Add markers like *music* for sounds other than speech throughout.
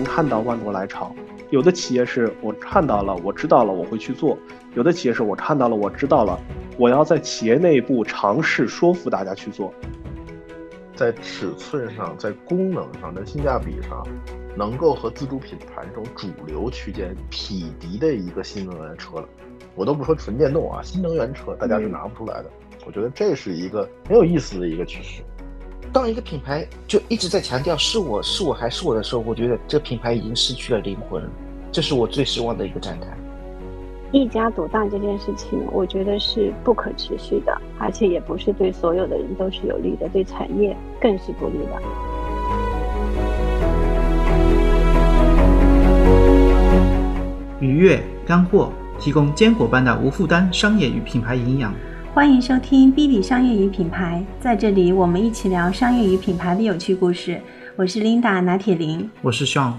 能看到万国来朝，有的企业是我看到了，我知道了，我会去做；有的企业是我看到了，我知道了，我要在企业内部尝试说服大家去做。在尺寸上，在功能上，在性价比上，能够和自主品牌这种主流区间匹敌的一个新能源车了。我都不说纯电动啊，新能源车大家是拿不出来的。我觉得这是一个很有意思的一个趋势。当一个品牌就一直在强调是我是我还是我的时候，我觉得这个品牌已经失去了灵魂，这是我最失望的一个展台。一家独大这件事情，我觉得是不可持续的，而且也不是对所有的人都是有利的，对产业更是不利的。愉悦干货，提供坚果般的无负担商业与品牌营养。欢迎收听 B B 商业与品牌，在这里我们一起聊商业与品牌的有趣故事。我是 Linda 拿铁林，我是 Sean。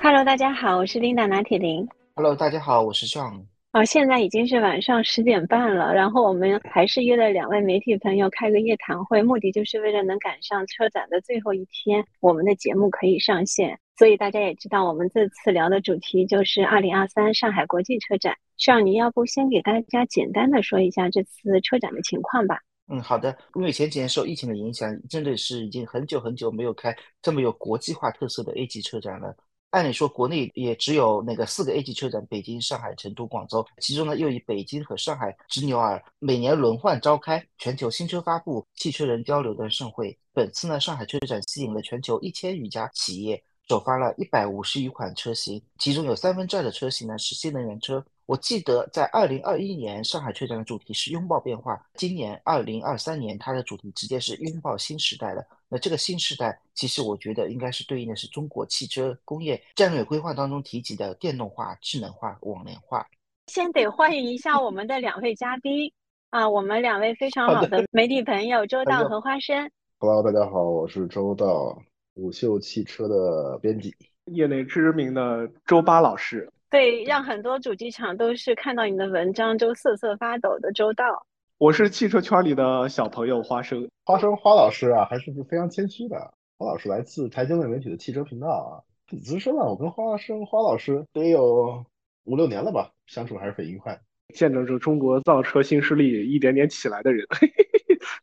Hello，大家好，我是 Linda 拿铁林。Hello，大家好，我是 Sean。啊，现在已经是晚上十点半了，然后我们还是约了两位媒体朋友开个夜谈会，目的就是为了能赶上车展的最后一天，我们的节目可以上线。所以大家也知道，我们这次聊的主题就是二零二三上海国际车展。少你要不先给大家简单的说一下这次车展的情况吧？嗯，好的。因为前几年受疫情的影响，真的是已经很久很久没有开这么有国际化特色的 A 级车展了。按理说，国内也只有那个四个 A 级车展：北京、上海、成都、广州。其中呢，又以北京和上海执牛耳，每年轮换召开全球新车发布、汽车人交流的盛会。本次呢，上海车展吸引了全球一千余家企业，首发了一百五十余款车型，其中有三分之二的车型呢是新能源车。我记得在二零二一年上海车展的主题是拥抱变化，今年二零二三年它的主题直接是拥抱新时代了。那这个新时代，其实我觉得应该是对应的是中国汽车工业战略规划当中提及的电动化、智能化、网联化。先得欢迎一下我们的两位嘉宾啊，我们两位非常好的媒体朋友周道和花生。Hello，大家好，我是周道，五秀汽车的编辑，业内知名的周八老师。对，让很多主机厂都是看到你的文章就瑟瑟发抖的周道。我是汽车圈里的小朋友花生，花生花老师啊，还是非常谦虚的。花老师来自财经类媒体的汽车频道啊，挺资深了。我跟花生花老师得有五六年了吧，相处还是很愉快。见证着中国造车新势力一点点起来的人，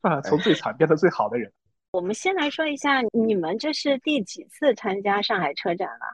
啊，从最惨变得最好的人。我们先来说一下，你们这是第几次参加上海车展了？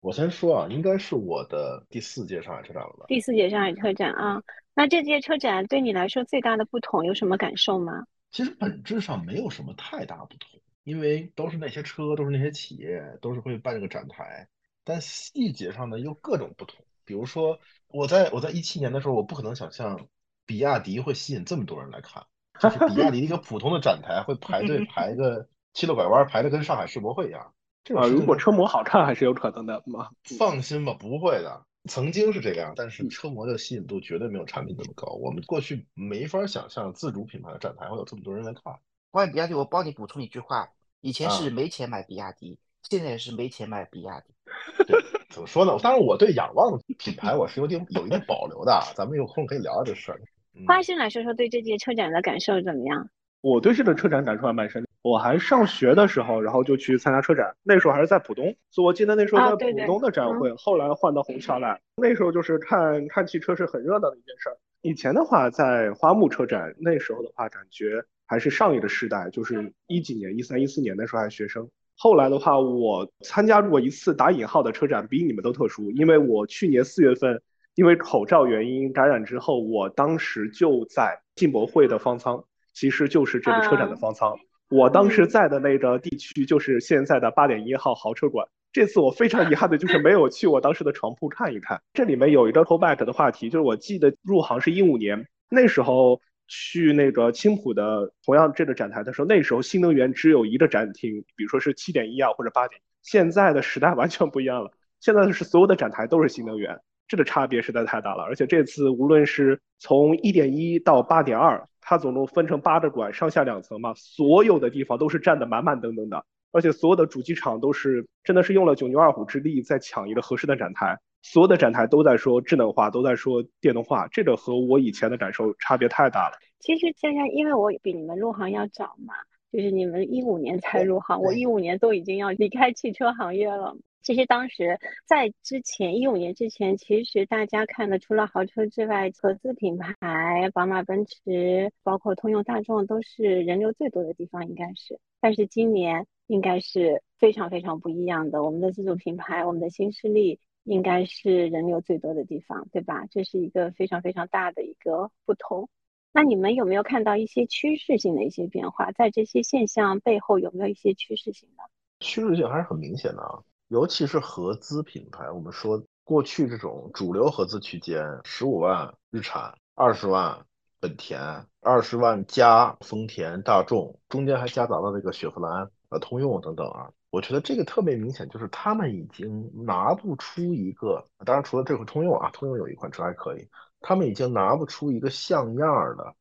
我先说啊，应该是我的第四届上海车展了吧？第四届上海车展啊，那这届车展对你来说最大的不同有什么感受吗？其实本质上没有什么太大不同，因为都是那些车，都是那些企业，都是会办这个展台，但细节上呢又各种不同。比如说，我在我在一七年的时候，我不可能想象比亚迪会吸引这么多人来看，就是比亚迪一个普通的展台会排队排个七六拐弯，排的跟上海世博会一样。啊，如果车模好看，还是有可能的嘛。放心吧，不会的。曾经是这样，但是车模的吸引度绝对没有产品那么高。我们过去没法想象自主品牌的展台会有这么多人来看。关于比亚迪，我帮你补充一句话：以前是没钱买比亚迪，现在是没钱买比亚迪。*laughs* 对，怎么说呢？当然，我对仰望品牌我是有点有一定保留的。咱们有空可以聊聊这事儿。花心来说说对这届车展的感受怎么样？我对这个车展感受还蛮深。我还上学的时候，然后就去参加车展，那时候还是在浦东，所以我记得那时候在浦东的展会，后来换到虹桥来。那时候就是看看汽车是很热闹的一件事儿。以前的话在花木车展，那时候的话感觉还是上一个时代，就是一几年、一三、一四年那时候还是学生。后来的话，我参加过一次打引号的车展，比你们都特殊，因为我去年四月份因为口罩原因感染之后，我当时就在进博会的方舱，其实就是这个车展的方舱。我当时在的那个地区就是现在的八点一号豪车馆。这次我非常遗憾的就是没有去我当时的床铺看一看。这里面有一个 callback 的话题，就是我记得入行是一五年，那时候去那个青浦的同样这个展台的时候，那时候新能源只有一个展厅，比如说是七点一啊或者八点。现在的时代完全不一样了，现在的是所有的展台都是新能源，这个差别实在太大了。而且这次无论是从一点一到八点二。它总共分成八个馆，上下两层嘛，所有的地方都是站得满满登登的，而且所有的主机厂都是真的是用了九牛二虎之力在抢一个合适的展台，所有的展台都在说智能化，都在说电动化，这个和我以前的感受差别太大了。其实现在因为我比你们入行要早嘛，就是你们一五年才入行，我一五年都已经要离开汽车行业了。其实当时在之前一五年之前，其实大家看的除了豪车之外，合资品牌宝马、奔驰，包括通用、大众都是人流最多的地方，应该是。但是今年应该是非常非常不一样的，我们的自主品牌，我们的新势力应该是人流最多的地方，对吧？这是一个非常非常大的一个不同。那你们有没有看到一些趋势性的一些变化？在这些现象背后，有没有一些趋势性的？趋势性还是很明显的啊。尤其是合资品牌，我们说过去这种主流合资区间，十五万日产，二十万本田，二十万加丰田、大众，中间还夹杂了这个雪佛兰、呃通用等等啊。我觉得这个特别明显，就是他们已经拿不出一个，当然除了这个通用啊，通用有一款车还可以，他们已经拿不出一个像样的。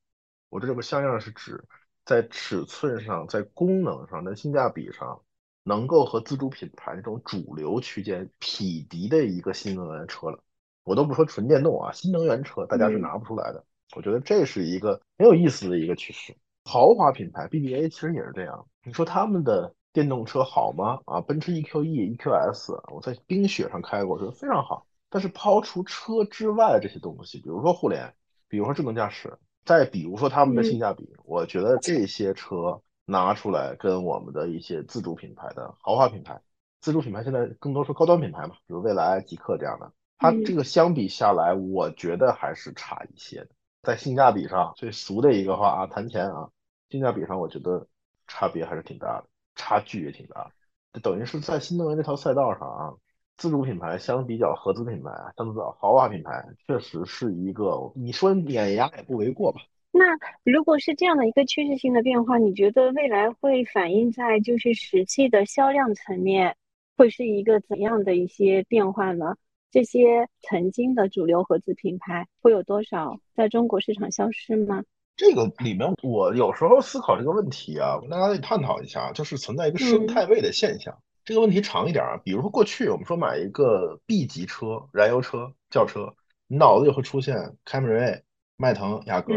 我这个像样是指在尺寸上、在功能上、在性价比上。能够和自主品牌这种主流区间匹敌的一个新能源车了，我都不说纯电动啊，新能源车大家是拿不出来的。我觉得这是一个很有意思的一个趋势。豪华品牌 BBA 其实也是这样，你说他们的电动车好吗？啊，奔驰 EQE、EQS，我在冰雪上开过，觉得非常好。但是抛除车之外的这些东西，比如说互联，比如说智能驾驶，再比如说他们的性价比，我觉得这些车。拿出来跟我们的一些自主品牌的豪华品牌，自主品牌现在更多是高端品牌嘛，比如蔚来、极客这样的，它这个相比下来，我觉得还是差一些的。在性价比上，最俗的一个话啊，谈钱啊，性价比上，我觉得差别还是挺大的，差距也挺大。这等于是在新能源这条赛道上啊，自主品牌相比较合资品牌，相比较豪华品牌，确实是一个你说碾压也不为过吧。那如果是这样的一个趋势性的变化，你觉得未来会反映在就是实际的销量层面，会是一个怎样的一些变化呢？这些曾经的主流合资品牌会有多少在中国市场消失吗？这个里面我有时候思考这个问题啊，跟大家得探讨一下，就是存在一个生态位的现象。这个问题长一点啊，比如说过去我们说买一个 B 级车、燃油车、轿车，你脑子里会出现凯美瑞、迈腾、雅阁。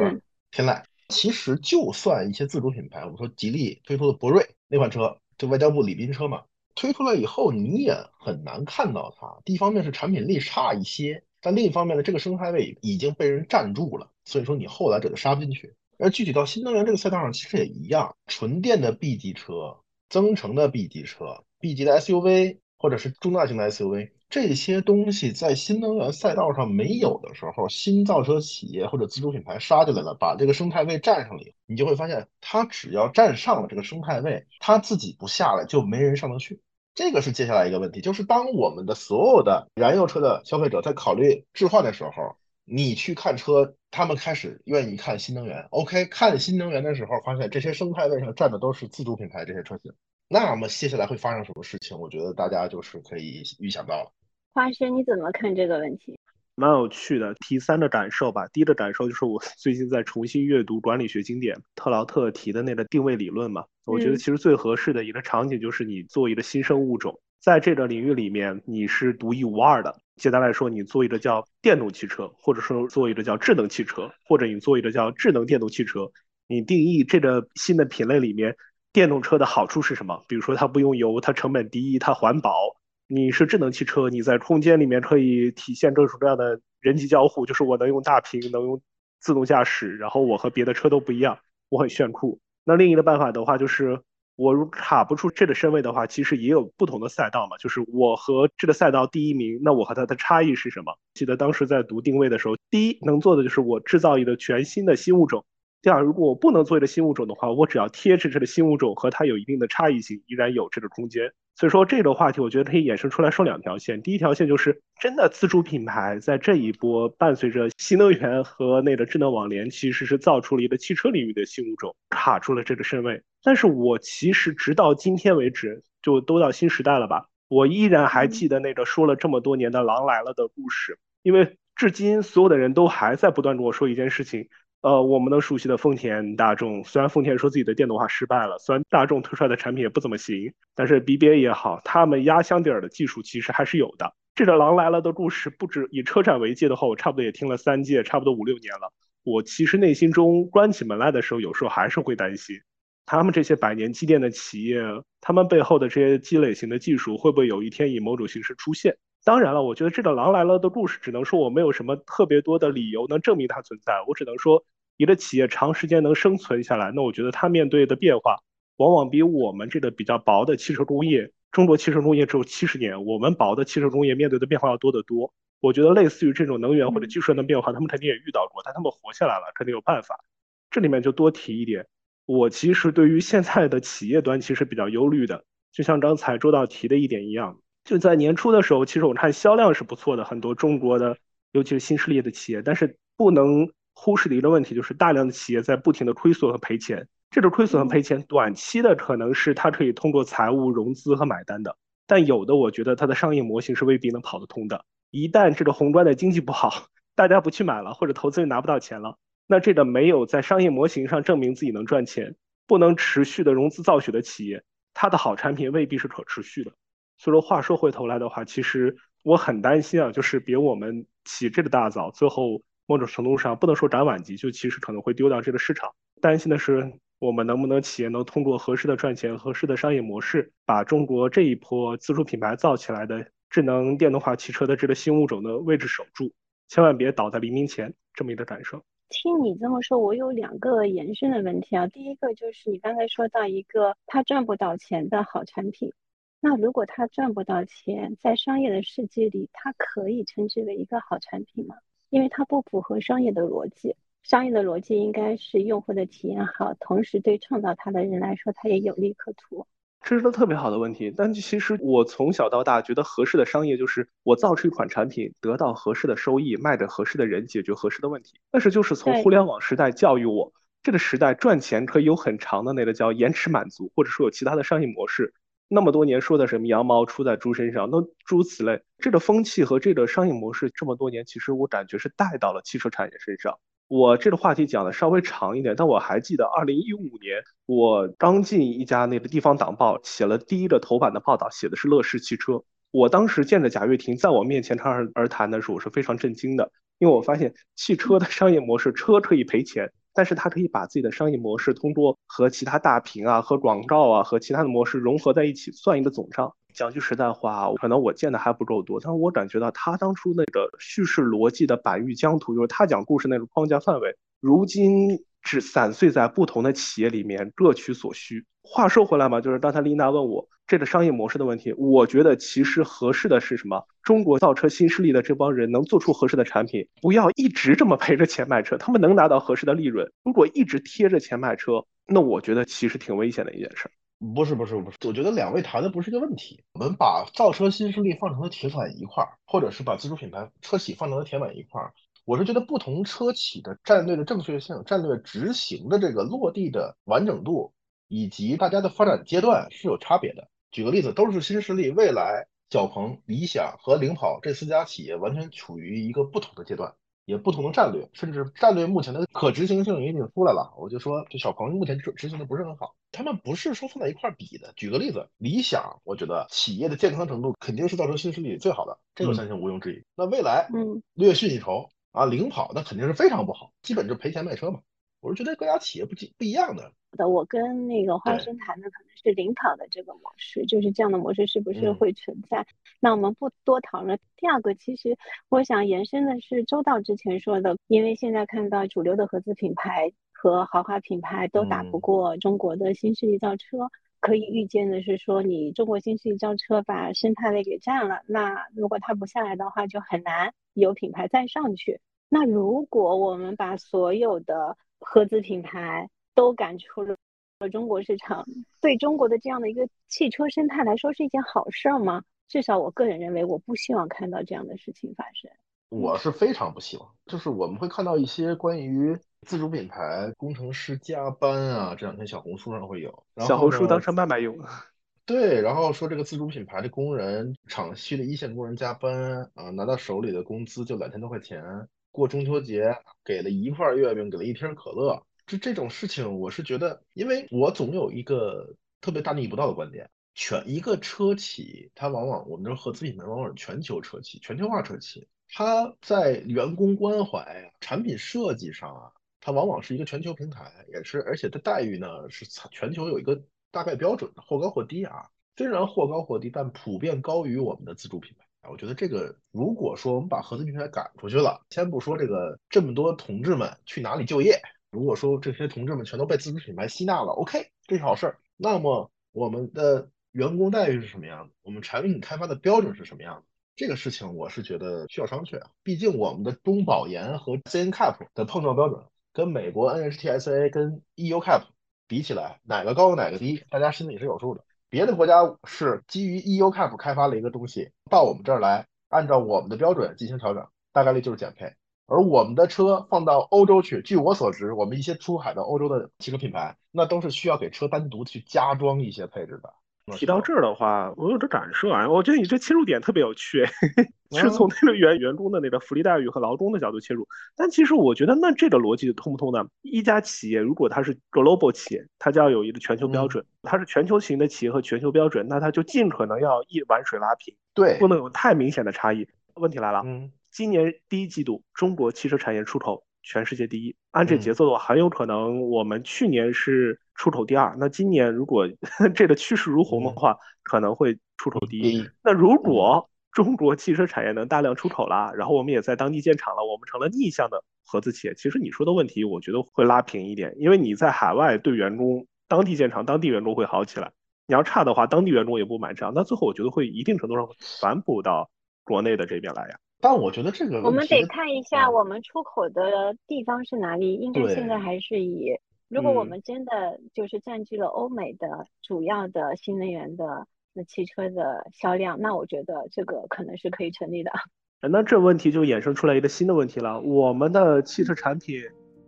天籁，其实就算一些自主品牌，我们说吉利推出的博瑞那款车，就外交部礼宾车嘛，推出来以后你也很难看到它。一方面是产品力差一些，但另一方面呢，这个生态位已经被人占住了，所以说你后来者就杀不进去。而具体到新能源这个赛道上，其实也一样，纯电的 B 级车、增程的 B 级车、B 级的 SUV 或者是中大型的 SUV。这些东西在新能源赛道上没有的时候，新造车企业或者自主品牌杀进来了，把这个生态位占上了，你就会发现，它只要占上了这个生态位，它自己不下来，就没人上得去。这个是接下来一个问题，就是当我们的所有的燃油车的消费者在考虑置换的时候，你去看车，他们开始愿意看新能源。OK，看新能源的时候，发现这些生态位上占的都是自主品牌这些车型，那么接下来会发生什么事情？我觉得大家就是可以预想到了。花生，你怎么看这个问题？蛮有趣的。提三的感受吧。第一的感受就是我 *laughs* 最近在重新阅读管理学经典，特劳特提的那个定位理论嘛。我觉得其实最合适的一个场景就是你做一个新生物种，在这个领域里面你是独一无二的。简单来说，你做一个叫电动汽车，或者说做一个叫智能汽车，或者你做一个叫智能电动汽车，你定义这个新的品类里面电动车的好处是什么？比如说它不用油，它成本低，它环保。你是智能汽车，你在空间里面可以体现各种各样的人机交互，就是我能用大屏，能用自动驾驶，然后我和别的车都不一样，我很炫酷。那另一个办法的话，就是我如卡不出这个身位的话，其实也有不同的赛道嘛，就是我和这个赛道第一名，那我和它的差异是什么？记得当时在读定位的时候，第一能做的就是我制造一个全新的新物种。这样，如果我不能做一个新物种的话，我只要贴着这个新物种和它有一定的差异性，依然有这个空间。所以说这个话题，我觉得可以衍生出来说两条线。第一条线就是真的自主品牌在这一波伴随着新能源和那个智能网联，其实是造出了一个汽车领域的新物种，卡住了这个身位。但是我其实直到今天为止，就都到新时代了吧，我依然还记得那个说了这么多年的狼来了的故事，因为至今所有的人都还在不断跟我说一件事情。呃，我们能熟悉的丰田、大众，虽然丰田说自己的电动化失败了，虽然大众推出来的产品也不怎么行，但是 BBA 也好，他们压箱底儿的技术其实还是有的。这个狼来了的故事，不止以车展为界的话，我差不多也听了三届，差不多五六年了。我其实内心中关起门来的时候，有时候还是会担心，他们这些百年积淀的企业，他们背后的这些积累型的技术，会不会有一天以某种形式出现？当然了，我觉得这个狼来了的故事，只能说我没有什么特别多的理由能证明它存在。我只能说，一个企业长时间能生存下来，那我觉得它面对的变化，往往比我们这个比较薄的汽车工业，中国汽车工业只有七十年，我们薄的汽车工业面对的变化要多得多。我觉得类似于这种能源或者技术上的变化，他们肯定也遇到过，但他们活下来了，肯定有办法。这里面就多提一点。我其实对于现在的企业端其实比较忧虑的，就像刚才周导提的一点一样，就在年初的时候，其实我看销量是不错的，很多中国的，尤其是新势力的企业，但是不能忽视的一个问题就是大量的企业在不停的亏损和赔钱。这种亏损和赔钱，短期的可能是它可以通过财务融资和买单的，但有的我觉得它的商业模型是未必能跑得通的。一旦这个宏观的经济不好，大家不去买了，或者投资人拿不到钱了。那这个没有在商业模型上证明自己能赚钱，不能持续的融资造血的企业，它的好产品未必是可持续的。所以说话说回头来的话，其实我很担心啊，就是别我们起这个大早，最后某种程度上不能说斩晚集，就其实可能会丢掉这个市场。担心的是我们能不能企业能通过合适的赚钱、合适的商业模式，把中国这一波自主品牌造起来的智能电动化汽车的这个新物种的位置守住，千万别倒在黎明前，这么一个感受。听你这么说，我有两个延伸的问题啊。第一个就是你刚才说到一个他赚不到钱的好产品，那如果他赚不到钱，在商业的世界里，它可以称之为一个好产品吗？因为它不符合商业的逻辑。商业的逻辑应该是用户的体验好，同时对创造它的人来说，它也有利可图。这是个特别好的问题，但其实我从小到大觉得合适的商业就是我造出一款产品，得到合适的收益，卖给合适的人，解决合适的问题。但是就是从互联网时代教育我，这个时代赚钱可以有很长的那个叫延迟满足，或者说有其他的商业模式。那么多年说的什么羊毛出在猪身上，那诸如此类，这个风气和这个商业模式这么多年，其实我感觉是带到了汽车产业身上。我这个话题讲的稍微长一点，但我还记得二零一五年我刚进一家那个地方党报，写了第一个头版的报道，写的是乐视汽车。我当时见着贾跃亭在我面前侃而而谈的时候，我是非常震惊的，因为我发现汽车的商业模式，车可以赔钱，但是他可以把自己的商业模式通过和其他大屏啊、和广告啊、和其他的模式融合在一起，算一个总账。讲句实在话，可能我见的还不够多，但是我感觉到他当初那个叙事逻辑的板域疆土，就是他讲故事那个框架范围，如今只散碎在不同的企业里面，各取所需。话说回来嘛，就是刚才丽娜问我这个商业模式的问题，我觉得其实合适的是什么？中国造车新势力的这帮人能做出合适的产品，不要一直这么赔着钱卖车，他们能拿到合适的利润。如果一直贴着钱卖车，那我觉得其实挺危险的一件事。不是不是不是，我觉得两位谈的不是个问题。我们把造车新势力放成了铁板一块儿，或者是把自主品牌车企放成了铁板一块儿。我是觉得不同车企的战略的正确性、战略执行的这个落地的完整度，以及大家的发展阶段是有差别的。举个例子，都是新势力，未来小鹏、理想和领跑这四家企业完全处于一个不同的阶段。也不同的战略，甚至战略目前的可执行性也已经出来了。我就说，这小鹏目前执执行的不是很好，他们不是说放在一块比的。举个例子，理想，我觉得企业的健康程度肯定是造成新势力最好的，这个相信毋庸置疑。那未来，嗯，略逊一筹啊，领跑那肯定是非常不好，基本就赔钱卖车嘛。我是觉得各家企业不不一样的。的，我跟那个花生谈的可能是领跑的这个模式，就是这样的模式是不是会存在？那我们不多讨论。第二个，其实我想延伸的是周道之前说的，因为现在看到主流的合资品牌和豪华品牌都打不过中国的新势力造车，可以预见的是说，你中国新势力造车把生态位给占了，那如果它不下来的话，就很难有品牌再上去。那如果我们把所有的合资品牌都赶出了中国市场，对中国的这样的一个汽车生态来说是一件好事儿吗？至少我个人认为，我不希望看到这样的事情发生。我是非常不希望，就是我们会看到一些关于自主品牌工程师加班啊，这两天小红书上会有，小红书当成卖卖用。对，然后说这个自主品牌的工人，厂区的一线工人加班啊，拿到手里的工资就两千多块钱。过中秋节给了一块月饼，给了一瓶可乐，就这种事情，我是觉得，因为我总有一个特别大逆不道的观点，全一个车企，它往往我们这合资品牌往往是全球车企、全球化车企，它在员工关怀、产品设计上啊，它往往是一个全球平台，也是而且它待遇呢是全球有一个大概标准的，或高或低啊。虽然或高或低，但普遍高于我们的自主品牌。我觉得这个，如果说我们把合资品牌赶出去了，先不说这个这么多同志们去哪里就业，如果说这些同志们全都被自主品牌吸纳了，OK，这是好事儿。那么我们的员工待遇是什么样的？我们产品开发的标准是什么样的？这个事情我是觉得需要商榷啊。毕竟我们的中保研和 CNCAP 的碰撞标准跟美国 NHTSA 跟 EUCAP 比起来，哪个高哪个低，大家心里是有数的。别的国家是基于 EUCAP 开发了一个东西，到我们这儿来，按照我们的标准进行调整，大概率就是减配。而我们的车放到欧洲去，据我所知，我们一些出海的欧洲的汽车品牌，那都是需要给车单独去加装一些配置的。提到这儿的话，我有个感受啊，我觉得你这切入点特别有趣，*laughs* 是从那个员员工的那个福利待遇和劳工的角度切入。但其实我觉得，那这个逻辑通不通呢？一家企业如果它是 global 企业，它就要有一个全球标准，它是全球型的企业和全球标准，那它就尽可能要一碗水拉平，对，不能有太明显的差异。问题来了，嗯，今年第一季度中国汽车产业出口全世界第一，按这节奏的话，很有可能我们去年是。出口第二，那今年如果 *laughs* 这个趋势如虹的话，可能会出口第一。那如果中国汽车产业能大量出口啦，然后我们也在当地建厂了，我们成了逆向的合资企业，其实你说的问题，我觉得会拉平一点，因为你在海外对员工当地建厂，当地员工会好起来。你要差的话，当地员工也不买账，那最后我觉得会一定程度上反哺到国内的这边来呀。但我觉得这个我们得看一下我们出口的地方是哪里，应该现在还是以。如果我们真的就是占据了欧美的主要的新能源的那汽车的销量，那我觉得这个可能是可以成立的。*laughs* 那这问题就衍生出来一个新的问题了：我们的汽车产品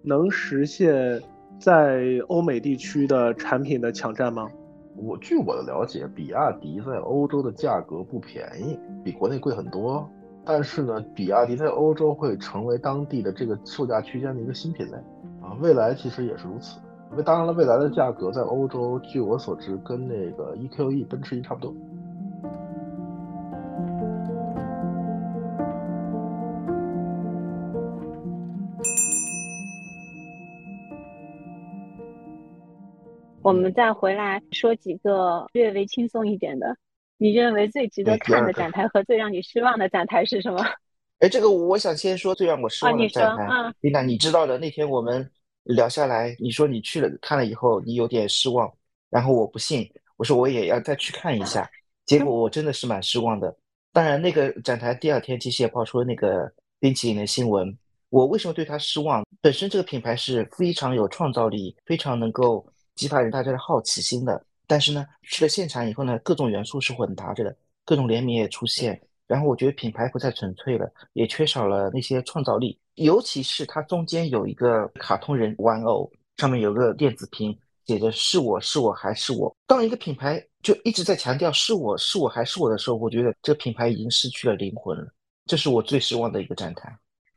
能实现在欧美地区的产品的抢占吗？我据我的了解，比亚迪在欧洲的价格不便宜，比国内贵很多。但是呢，比亚迪在欧洲会成为当地的这个售价区间的一个新品类。啊，未来其实也是如此。那当然了，未来的价格在欧洲，据我所知，跟那个 EQE 奔驰 E 差不多。我们再回来说几个略微轻松一点的。你认为最值得看的展台和最让你失望的展台是什么？*laughs* 哎，这个我想先说最让我失望的展台。丽娜，你知道的，那天我们。聊下来，你说你去了看了以后，你有点失望，然后我不信，我说我也要再去看一下，结果我真的是蛮失望的。当然，那个展台第二天其实也爆出了那个冰淇淋的新闻。我为什么对他失望？本身这个品牌是非常有创造力，非常能够激发人大家的好奇心的。但是呢，去了现场以后呢，各种元素是混搭着的，各种联名也出现，然后我觉得品牌不再纯粹了，也缺少了那些创造力。尤其是它中间有一个卡通人玩偶，上面有个电子屏，写着“是我是我还是我”。当一个品牌就一直在强调“是我是我还是我”的时候，我觉得这个品牌已经失去了灵魂了。这是我最失望的一个展台。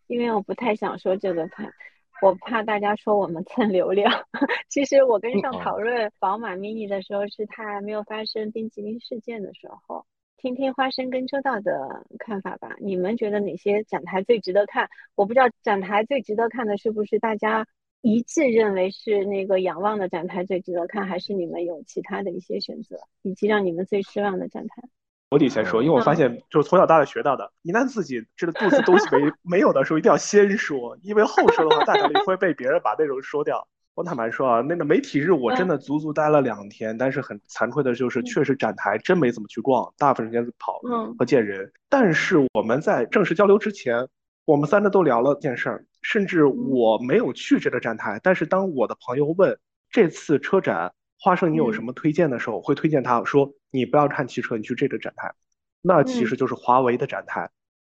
因为我不太想说这个盘，我怕大家说我们蹭流量。*laughs* 其实我跟上讨论宝马 mini 的时候，是它还没有发生冰淇淋事件的时候。听听花生跟车道的看法吧。你们觉得哪些展台最值得看？我不知道展台最值得看的是不是大家一致认为是那个仰望的展台最值得看，还是你们有其他的一些选择，以及让你们最失望的展台？我得先说，因为我发现就是从小到大学到的，一旦自己这个肚子东西没 *laughs* 没有的时候，一定要先说，因为后说的话大概率会被别人把内容说掉。我坦白说啊，那个媒体日我真的足足待了两天，但是很惭愧的就是，确实展台真没怎么去逛，大部分时间跑和见人。但是我们在正式交流之前，我们三个都聊了件事儿，甚至我没有去这个展台，但是当我的朋友问这次车展花生你有什么推荐的时候，会推荐他说你不要看汽车，你去这个展台，那其实就是华为的展台，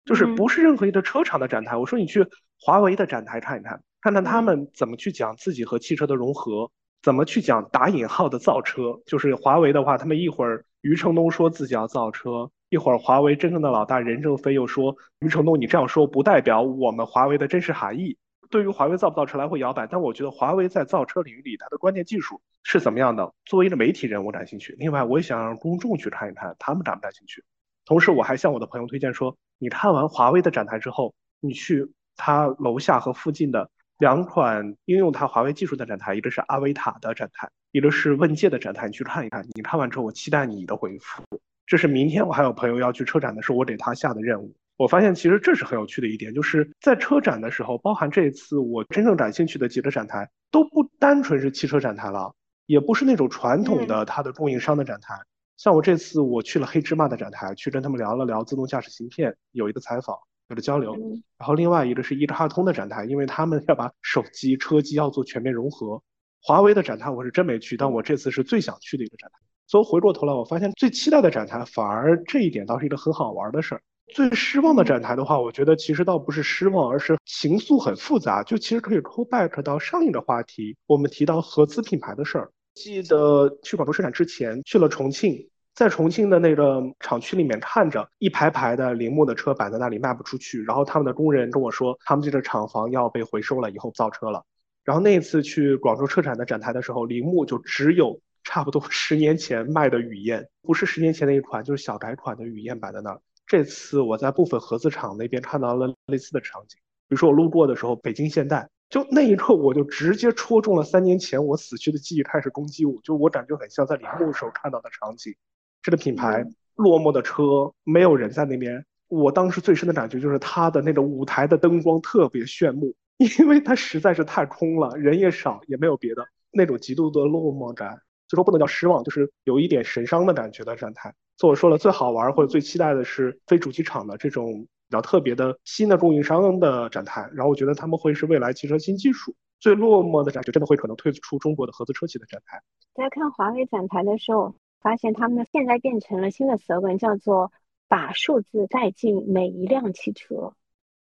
就是不是任何一个车厂的展台。我说你去华为的展台看一看。看看他们怎么去讲自己和汽车的融合，怎么去讲打引号的造车。就是华为的话，他们一会儿余承东说自己要造车，一会儿华为真正的老大任正非又说余承东你这样说不代表我们华为的真实含义。对于华为造不造车来回摇摆，但我觉得华为在造车领域里它的关键技术是怎么样的。作为一个媒体人，我感兴趣。另外，我也想让公众去看一看他们感不感兴趣。同时，我还向我的朋友推荐说，你看完华为的展台之后，你去他楼下和附近的。两款应用它华为技术的展台，一个是阿维塔的展台，一个是问界的展台，你去看一看。你看完之后，我期待你的回复。这是明天我还有朋友要去车展的时候，我给他下的任务。我发现其实这是很有趣的一点，就是在车展的时候，包含这一次我真正感兴趣的几个展台，都不单纯是汽车展台了，也不是那种传统的它的供应商的展台。像我这次我去了黑芝麻的展台，去跟他们聊了聊自动驾驶芯片，有一个采访。有了交流，然后另外一个是一卡通的展台，因为他们要把手机、车机要做全面融合。华为的展台我是真没去，但我这次是最想去的一个展台。所以回过头来，我发现最期待的展台反而这一点倒是一个很好玩的事儿。最失望的展台的话，我觉得其实倒不是失望，而是情愫很复杂。就其实可以 call back 到上一个话题，我们提到合资品牌的事儿。记得去广州车展之前去了重庆。在重庆的那个厂区里面，看着一排排的铃木的车摆在那里卖不出去，然后他们的工人跟我说，他们这个厂房要被回收了，以后不造车了。然后那一次去广州车展的展台的时候，铃木就只有差不多 *laughs* 十年前卖的雨燕，不是十年前那一款，就是小改款的雨燕摆在那儿。这次我在部分合资厂那边看到了类似的场景，比如说我路过的时候，北京现代，就那一刻我就直接戳中了三年前我死去的记忆开始攻击我，就我感觉很像在铃木时候看到的场景。这个品牌落寞的车，没有人在那边。我当时最深的感觉就是它的那个舞台的灯光特别炫目，*laughs* 因为它实在是太空了，人也少，也没有别的那种极度的落寞感，就说不能叫失望，就是有一点神伤的感觉的展台。所以我说了，最好玩或者最期待的是非主机厂的这种比较特别的新的供应商的展台。然后我觉得他们会是未来汽车新技术最落寞的展，就真的会可能退出中国的合资车企的展台。在看华为展台的时候。发现他们现在变成了新的 slogan，叫做“把数字带进每一辆汽车”。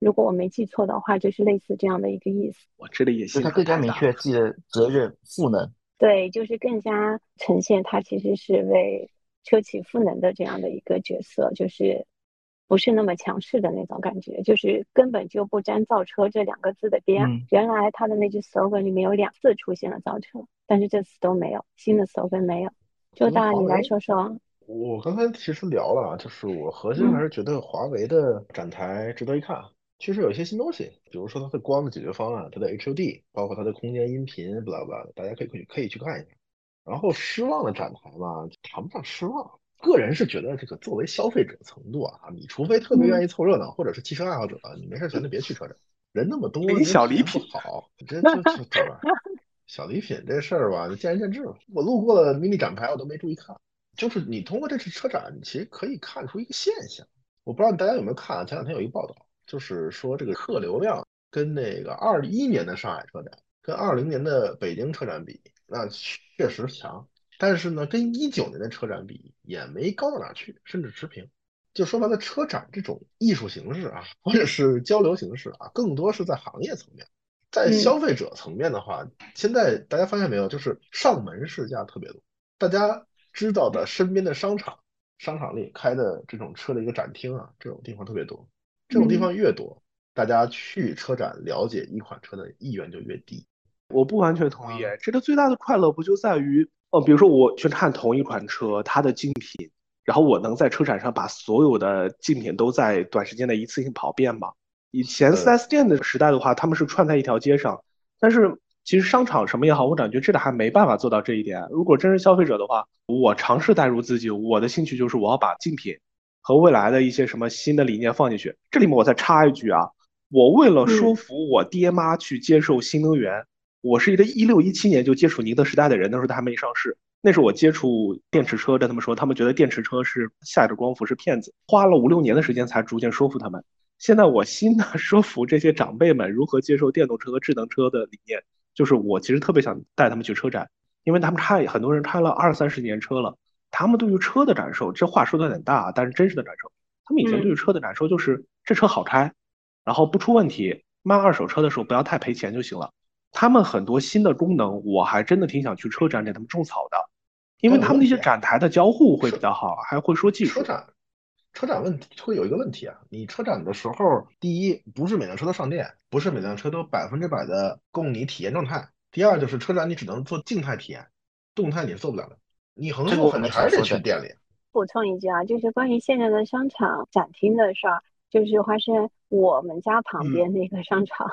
如果我没记错的话，就是类似这样的一个意思。我这里也是。他更加明确自己的责任赋能。对，就是更加呈现他其实是为车企赋能的这样的一个角色，就是不是那么强势的那种感觉，就是根本就不沾造车这两个字的边。原来他的那句 slogan 里面有两次出现了造车，但是这次都没有，新的 slogan 没有。周大，你来说说。我刚才其实聊了，就是我核心还是觉得华为的展台值得一看。确实有一些新东西，比如说它的光的解决方案，它的 HUD，包括它的空间音频，不拉不拉的，大家可以可以可以去看一下。然后失望的展台嘛，谈不上失望。个人是觉得这个作为消费者程度啊，你除非特别愿意凑热闹，或者是汽车爱好者，你没事闲的别去车展，人那么多，小礼品好，这这这这吧？小礼品这事儿吧，见仁见智吧。我路过了 mini 展牌，我都没注意看。就是你通过这次车展，其实可以看出一个现象。我不知道大家有没有看啊？前两天有一个报道，就是说这个客流量跟那个二一年的上海车展跟二零年的北京车展比，那确实强。但是呢，跟一九年的车展比也没高到哪去，甚至持平。就说白了，车展这种艺术形式啊，或者是交流形式啊，更多是在行业层面。在消费者层面的话，现在大家发现没有，就是上门试驾特别多。大家知道的身边的商场，商场里开的这种车的一个展厅啊，这种地方特别多。这种地方越多，大家去车展了解一款车的意愿就越低。我不完全同意，这个最大的快乐不就在于，哦，比如说我去看同一款车，它的竞品，然后我能在车展上把所有的竞品都在短时间内一次性跑遍吗？以前 4S 店的时代的话，他们是串在一条街上，但是其实商场什么也好，我感觉这个还没办法做到这一点。如果真是消费者的话，我尝试代入自己，我的兴趣就是我要把竞品和未来的一些什么新的理念放进去。这里面我再插一句啊，我为了说服我爹妈去接受新能源，我是一个一六一七年就接触宁德时代的人，那时候他还没上市，那时候我接触电池车，跟他们说，他们觉得电池车是下一个光伏是骗子，花了五六年的时间才逐渐说服他们。现在我新的 *laughs* 说服这些长辈们如何接受电动车和智能车的理念，就是我其实特别想带他们去车展，因为他们开很多人开了二三十年车了，他们对于车的感受，这话说的有点大，但是真实的感受，他们以前对于车的感受就是这车好开，然后不出问题，卖二手车的时候不要太赔钱就行了。他们很多新的功能，我还真的挺想去车展给他们种草的，因为他们那些展台的交互会比较好，还会说技术。车展车展问题会有一个问题啊，你车展的时候，第一不是每辆车都上电，不是每辆车都百分之百的供你体验状态。第二就是车展你只能做静态体验，动态你是做不了的。你横竖你还是得去店里。补充一句啊，就是关于现在的商场展厅的事儿，就是花生我们家旁边那个商场，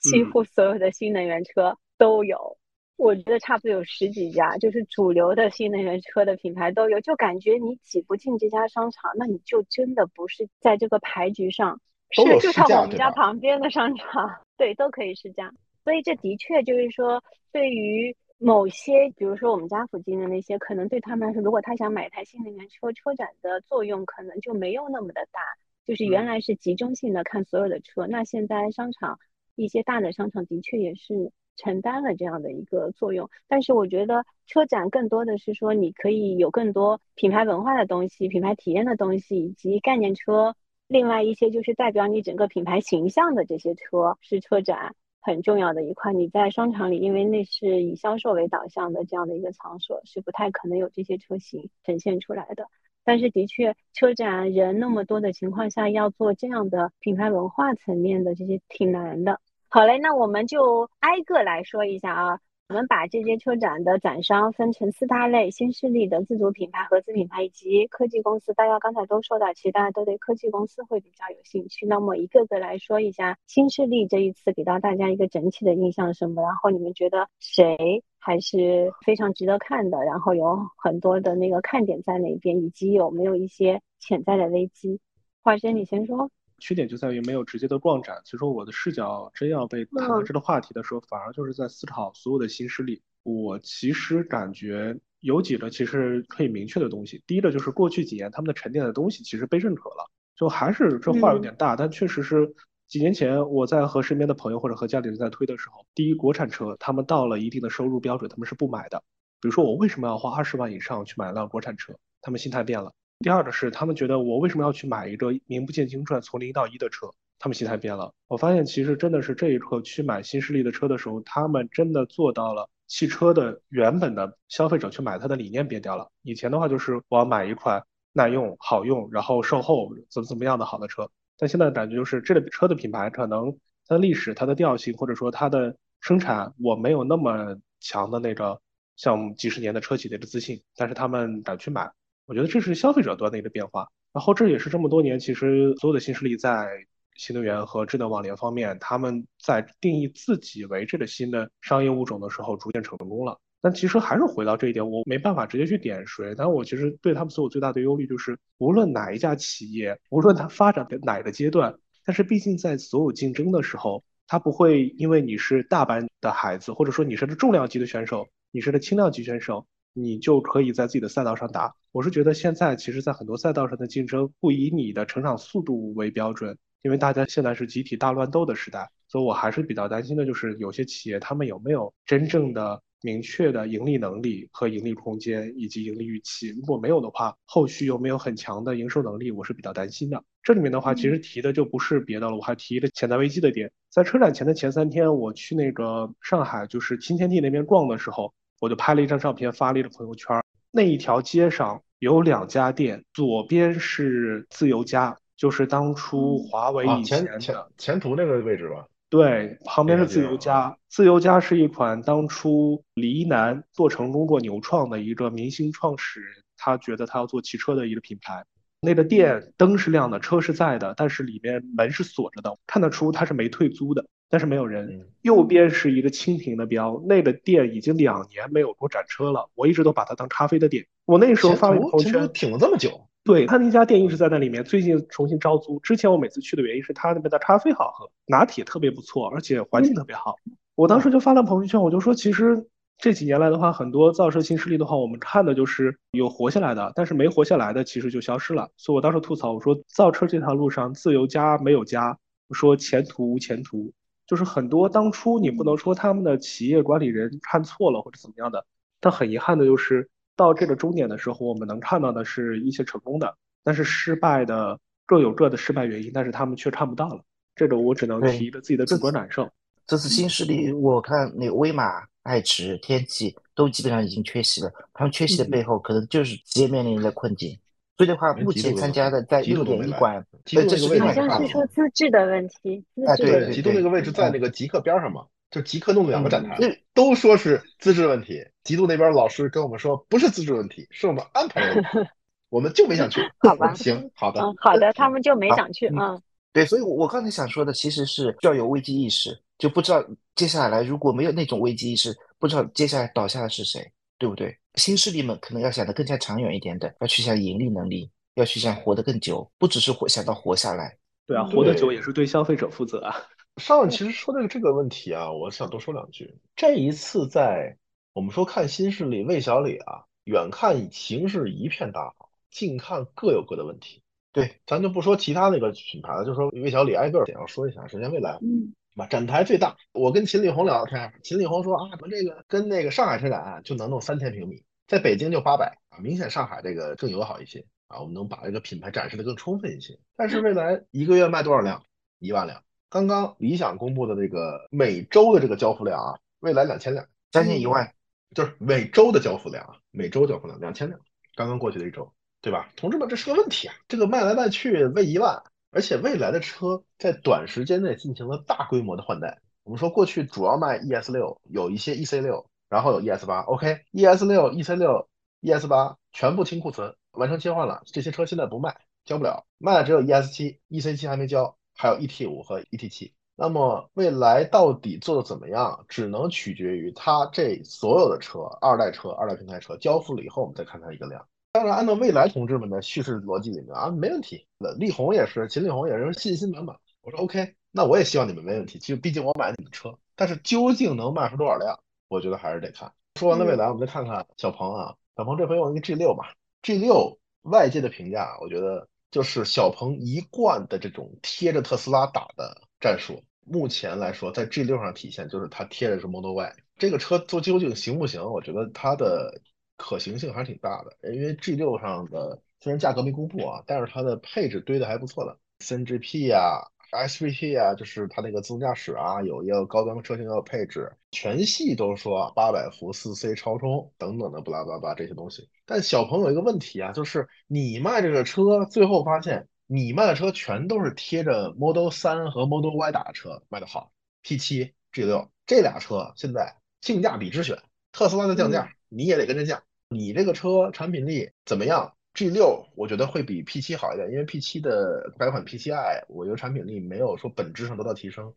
几乎所有的新能源车都有。我觉得差不多有十几家，就是主流的新能源车的品牌都有。就感觉你挤不进这家商场，那你就真的不是在这个牌局上。是，就像我们家旁边的商场，*laughs* 对，都可以试驾。所以这的确就是说，对于某些，比如说我们家附近的那些，可能对他们来说，如果他想买一台新能源车，车展的作用可能就没有那么的大。就是原来是集中性的看所有的车，那现在商场一些大的商场的确也是。承担了这样的一个作用，但是我觉得车展更多的是说，你可以有更多品牌文化的东西、品牌体验的东西，以及概念车。另外一些就是代表你整个品牌形象的这些车，是车展很重要的一块。你在商场里，因为那是以销售为导向的这样的一个场所，是不太可能有这些车型呈现出来的。但是的确，车展人那么多的情况下，要做这样的品牌文化层面的这些挺难的。好嘞，那我们就挨个来说一下啊。我们把这些车展的展商分成四大类：新势力的自主品牌、合资品牌以及科技公司。大家刚才都说到，其实大家都对科技公司会比较有兴趣。那么一个个来说一下，新势力这一次给到大家一个整体的印象是什么？然后你们觉得谁还是非常值得看的？然后有很多的那个看点在哪边，以及有没有一些潜在的危机？华生，你先说。缺点就在于没有直接的逛展，所以说我的视角真要被谈到这个话题的时候，反而就是在思考所有的新势力。我其实感觉有几个其实可以明确的东西，第一个就是过去几年他们的沉淀的东西其实被认可了，就还是这话有点大，但确实是几年前我在和身边的朋友或者和家里人在推的时候，第一国产车他们到了一定的收入标准，他们是不买的。比如说我为什么要花二十万以上去买辆国产车，他们心态变了。第二个是，他们觉得我为什么要去买一个名不见经传从零到一的车？他们心态变了。我发现其实真的是这一刻去买新势力的车的时候，他们真的做到了汽车的原本的消费者去买它的理念变掉了。以前的话就是我要买一款耐用、好用，然后售后怎么怎么样的好的车。但现在的感觉就是这个车的品牌可能它的历史、它的调性，或者说它的生产，我没有那么强的那个像几十年的车企的一个自信，但是他们敢去买。我觉得这是消费者端的一个变化，然后这也是这么多年，其实所有的新势力在新能源和智能网联方面，他们在定义自己为这个新的商业物种的时候，逐渐成功了。但其实还是回到这一点，我没办法直接去点谁，但我其实对他们所有最大的忧虑就是，无论哪一家企业，无论它发展的哪个阶段，但是毕竟在所有竞争的时候，它不会因为你是大班的孩子，或者说你是个重量级的选手，你是个轻量级选手。你就可以在自己的赛道上打。我是觉得现在其实，在很多赛道上的竞争不以你的成长速度为标准，因为大家现在是集体大乱斗的时代，所以我还是比较担心的，就是有些企业他们有没有真正的明确的盈利能力和盈利空间以及盈利预期。如果没有的话，后续有没有很强的营收能力，我是比较担心的。这里面的话，其实提的就不是别的了，我还提一个潜在危机的点。在车展前的前三天，我去那个上海，就是新天地那边逛的时候。我就拍了一张照片发了一个朋友圈。那一条街上有两家店，左边是自由家，就是当初华为以前的前途那个位置吧。对，旁边是自由家。自由家是一款当初李一男做成功过牛创的一个明星创始人，他觉得他要做汽车的一个品牌。那个店灯是亮的，车是在的，但是里面门是锁着的，看得出他是没退租的。但是没有人。右边是一个蜻蜓的标，那个店已经两年没有过展车了。我一直都把它当咖啡的店。我那时候发了朋友圈，挺了这么久。对他那家店一直在那里面，最近重新招租。之前我每次去的原因是他那边的咖啡好喝，拿铁特别不错，而且环境特别好。我当时就发了朋友圈，我就说，其实这几年来的话，很多造车新势力的话，我们看的就是有活下来的，但是没活下来的其实就消失了。所以我当时吐槽我说，造车这条路上自由家没有家，说前途无前途。就是很多当初你不能说他们的企业管理人看错了或者怎么样的，但很遗憾的就是到这个终点的时候，我们能看到的是一些成功的，但是失败的各有各的失败原因，但是他们却看不到了。这个我只能提一个自己的主观感受。这次新势力，我看那威马、爱驰、天际都基本上已经缺席了，他们缺席的背后可能就是企业面临的困境。所以的话，目前参加的在六点一馆，这是好像是说资质的问题。啊，对，极度那个位置在那个极客边上嘛，就极客弄了两个展台，都说是资质问题。极度那边老师跟我们说，不是资质问题，是我们安排的，*laughs* 我们就没想去。好吧，*laughs* 行，好的，好的，他们就没想去啊。对，所以，我我刚才想说的其实是要有危机意识。就不知道接下来如果没有那种危机意识，不知道接下来倒下的是谁，对不对？新势力们可能要想得更加长远一点的，要去想盈利能力，要去想活得更久，不只是活想到活下来。对啊，活得久也是对消费者负责啊。*laughs* 上其实说的这个问题啊，我想多说两句。这一次在我们说看新势力魏小李啊，远看形势一片大好，近看各有各的问题。对，咱就不说其他那个品牌了，就说魏小李挨个简要说一下。首先，未来，嗯，吧，展台最大。我跟秦力红聊天，秦力红说啊，我们这个跟那个上海车展啊就能弄三千平米，在北京就八百啊，明显上海这个更友好一些啊，我们能把这个品牌展示的更充分一些。但是未来一个月卖多少辆？一万辆。刚刚理想公布的这个每周的这个交付量啊，未来两千辆，将近一万，就是每周的交付量啊，每周交付量两千辆，刚刚过去的一周。对吧，同志们，这是个问题啊！这个卖来卖去为一万，而且未来的车在短时间内进行了大规模的换代。我们说过去主要卖 ES 六，有一些 EC 六，然后有 ES 八。OK，ES 六、EC 六、ES 八全部清库存，完成切换了。这些车现在不卖，交不了，卖的只有 ES 七、EC 七还没交，还有 ET 五和 ET 七。那么未来到底做的怎么样，只能取决于它这所有的车，二代车、二代平台车交付了以后，我们再看它一个量。当然，按照未来同志们的叙事逻辑里面啊，没问题。力宏也是，秦力宏也是信心满满。我说 OK，那我也希望你们没问题。其实毕竟我买你们车，但是究竟能卖出多少辆，我觉得还是得看。说完了未来，我们再看看小鹏啊，小鹏这回用一个 G 六吧，G 六外界的评价，我觉得就是小鹏一贯的这种贴着特斯拉打的战术。目前来说，在 G 六上体现就是它贴的是 Model Y 这个车，做究竟行不行？我觉得它的。可行性还是挺大的，因为 G 六上的虽然价格没公布啊，但是它的配置堆的还不错的，CNGP 啊、SVT 啊，就是它那个自动驾驶啊，有一个高端车型也有配置，全系都说八百伏四 C 超充等等的，不拉巴拉这些东西。但小鹏有一个问题啊，就是你卖这个车，最后发现你卖的车全都是贴着 Model 三和 Model Y 打的车卖的好，P7、G 六这俩车现在性价比之选，特斯拉的降价你也得跟着降。你这个车产品力怎么样？G 六我觉得会比 P 七好一点，因为 P 七的改款 P 七 i 我觉得产品力没有说本质上得到提升。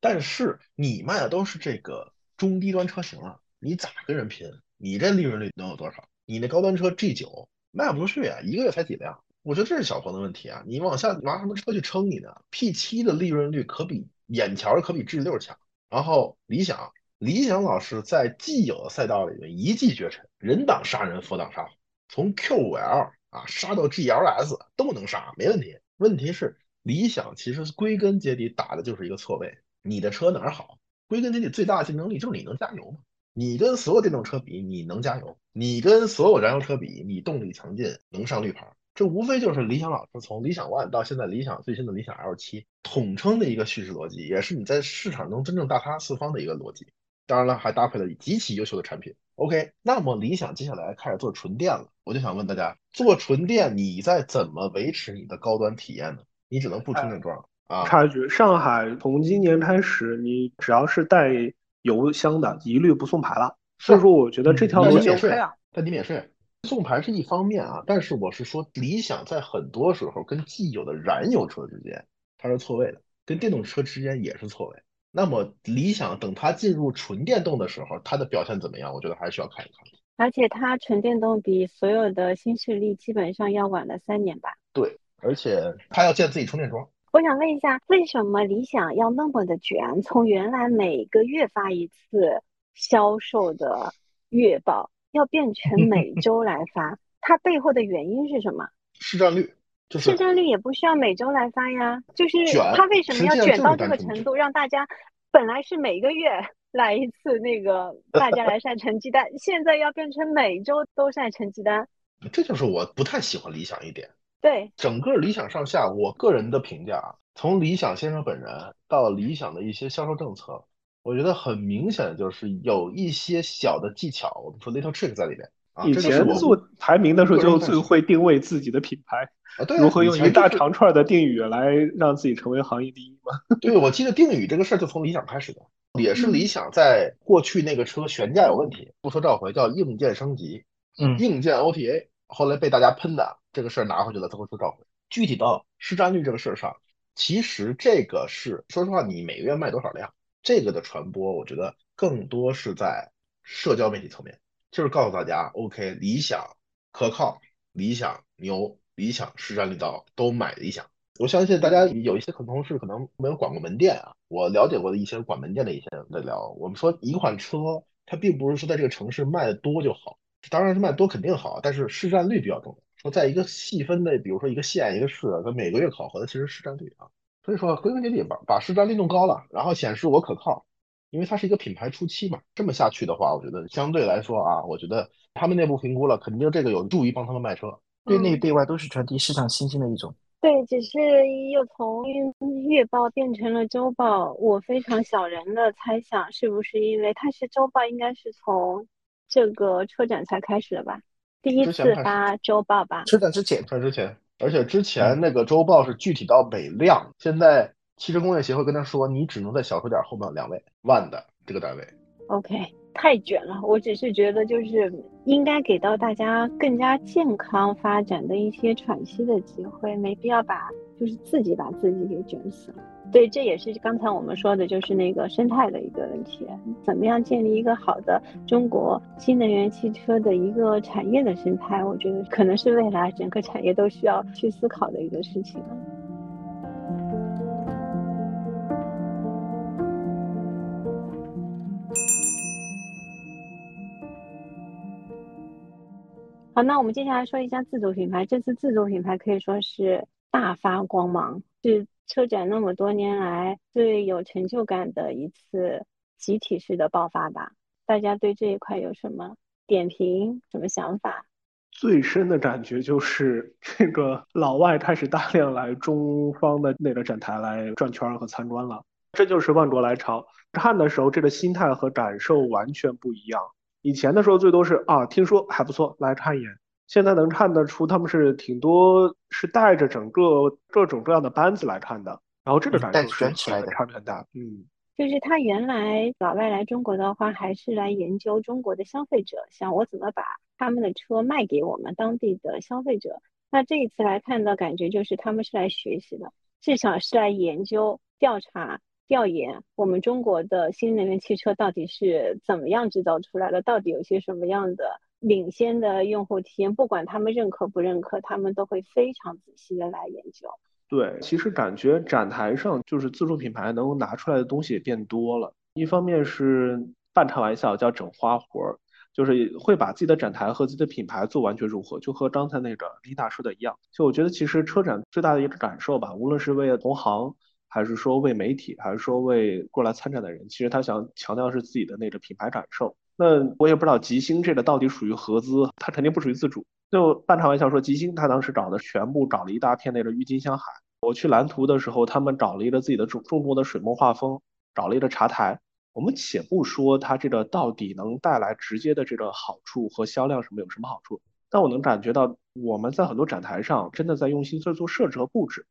但是你卖的都是这个中低端车型了，你咋跟人拼？你这利润率能有多少？你那高端车 G 九卖不出去啊，一个月才几辆？我觉得这是小鹏的问题啊！你往下拿什么车去撑你呢？P 七的利润率可比眼瞧可比 G 六强，然后理想。理想老师在既有的赛道里面一骑绝尘，人挡杀人，佛挡杀佛，从 Q5L 啊杀到 GLS 都能杀，没问题。问题是理想其实归根结底打的就是一个错位，你的车哪儿好？归根结底最大的竞争力就是你能加油吗？你跟所有电动车比，你能加油？你跟所有燃油车比，你动力强劲，能上绿牌？这无非就是理想老师从理想 ONE 到现在理想最新的理想 L7 统称的一个叙事逻辑，也是你在市场中真正大杀四方的一个逻辑。当然了，还搭配了极其优秀的产品。OK，那么理想接下来开始做纯电了，我就想问大家，做纯电你在怎么维持你的高端体验呢？你只能不充电桩啊。插一句，上海从今年开始，你只要是带油箱的，一律不送牌了。所以说，我觉得这条路免税啊，带你免税，送牌是一方面啊，但是我是说，理想在很多时候跟既有的燃油车之间它是错位的，跟电动车之间也是错位。那么理想等它进入纯电动的时候，它的表现怎么样？我觉得还是需要看一看。而且它纯电动比所有的新势力基本上要晚了三年吧？对，而且它要建自己充电桩。我想问一下，为什么理想要那么的卷？从原来每个月发一次销售的月报，要变成每周来发，它背后的原因是什么？市占率。市占率也不需要每周来发呀，就是他为什么要卷到这个程度，让大家本来是每个月 *laughs* 来一次那个 *laughs* 大家来晒成绩单，现在要变成每周都晒成绩单，这就是我不太喜欢理想一点。对，整个理想上下，我个人的评价，从理想先生本人到理想的一些销售政策，我觉得很明显的就是有一些小的技巧，我们说 little trick 在里面。以前做排名的时候就最会定位自己的品牌。如何用一大长串的定语来让自己成为行业第一吗？*laughs* 对，我记得定语这个事儿就从理想开始的，也是理想在过去那个车悬架有问题，不说召回，叫硬件升级，嗯，硬件 OTA，后来被大家喷的这个事儿拿回去了，才会说召回。具体到市占率这个事儿上，其实这个是说实话，你每个月卖多少辆，这个的传播，我觉得更多是在社交媒体层面，就是告诉大家，OK，理想可靠，理想牛，理想市占率高，都买理想。我相信大家有一些可能同事可能没有管过门店啊，我了解过的一些管门店的一些人在聊，我们说一款车，它并不是说在这个城市卖的多就好，当然是卖多肯定好，但是市占率比较重要。说在一个细分的，比如说一个县一个市，它每个月考核的其实市占率啊，所以说归根结底把把市占率弄高了，然后显示我可靠，因为它是一个品牌初期嘛，这么下去的话，我觉得相对来说啊，我觉得他们内部评估了，肯定这个有助于帮他们卖车，对内对外都是传递市场信心的一种。对，只是又从月报变成了周报。我非常小人的猜想，是不是因为它是周报，应该是从这个车展才开始的吧？第一次发周报吧？车展之前，车展之前，而且之前那个周报是具体到每辆。现在汽车工业协会跟他说，你只能在小数点后面两位万的这个单位。OK。太卷了，我只是觉得就是应该给到大家更加健康发展的一些喘息的机会，没必要把就是自己把自己给卷死了。对，这也是刚才我们说的，就是那个生态的一个问题，怎么样建立一个好的中国新能源汽车的一个产业的生态，我觉得可能是未来整个产业都需要去思考的一个事情。好，那我们接下来说一下自主品牌。这次自主品牌可以说是大发光芒，是车展那么多年来最有成就感的一次集体式的爆发吧？大家对这一块有什么点评、什么想法？最深的感觉就是这个老外开始大量来中方的那个展台来转圈和参观了，这就是万国来朝。看的时候，这个心态和感受完全不一样。以前的时候最多是啊，听说还不错，来看一眼。现在能看得出他们是挺多，是带着整个各种各样的班子来看的。然后这个感受是起来的差别很大。嗯，就是他原来老外来中国的话，还是来研究中国的消费者，想我怎么把他们的车卖给我们当地的消费者。那这一次来看的感觉就是他们是来学习的，至少是来研究、调查。调研我们中国的新能源汽车到底是怎么样制造出来的？到底有些什么样的领先的用户体验？不管他们认可不认可，他们都会非常仔细的来研究。对，其实感觉展台上就是自主品牌能够拿出来的东西也变多了。一方面是半开玩笑叫整花活儿，就是会把自己的展台和自己的品牌做完全融合，就和刚才那个李大说的一样。就我觉得其实车展最大的一个感受吧，无论是为了同行。还是说为媒体，还是说为过来参展的人，其实他想强调是自己的那个品牌感受。那我也不知道吉星这个到底属于合资，它肯定不属于自主。就半开玩笑说，吉星他当时找的全部找了一大片那个郁金香海。我去蓝图的时候，他们找了一个自己的重重度的水墨画风，找了一个茶台。我们且不说它这个到底能带来直接的这个好处和销量什么有什么好处，但我能感觉到我们在很多展台上真的在用心在做设置和布置。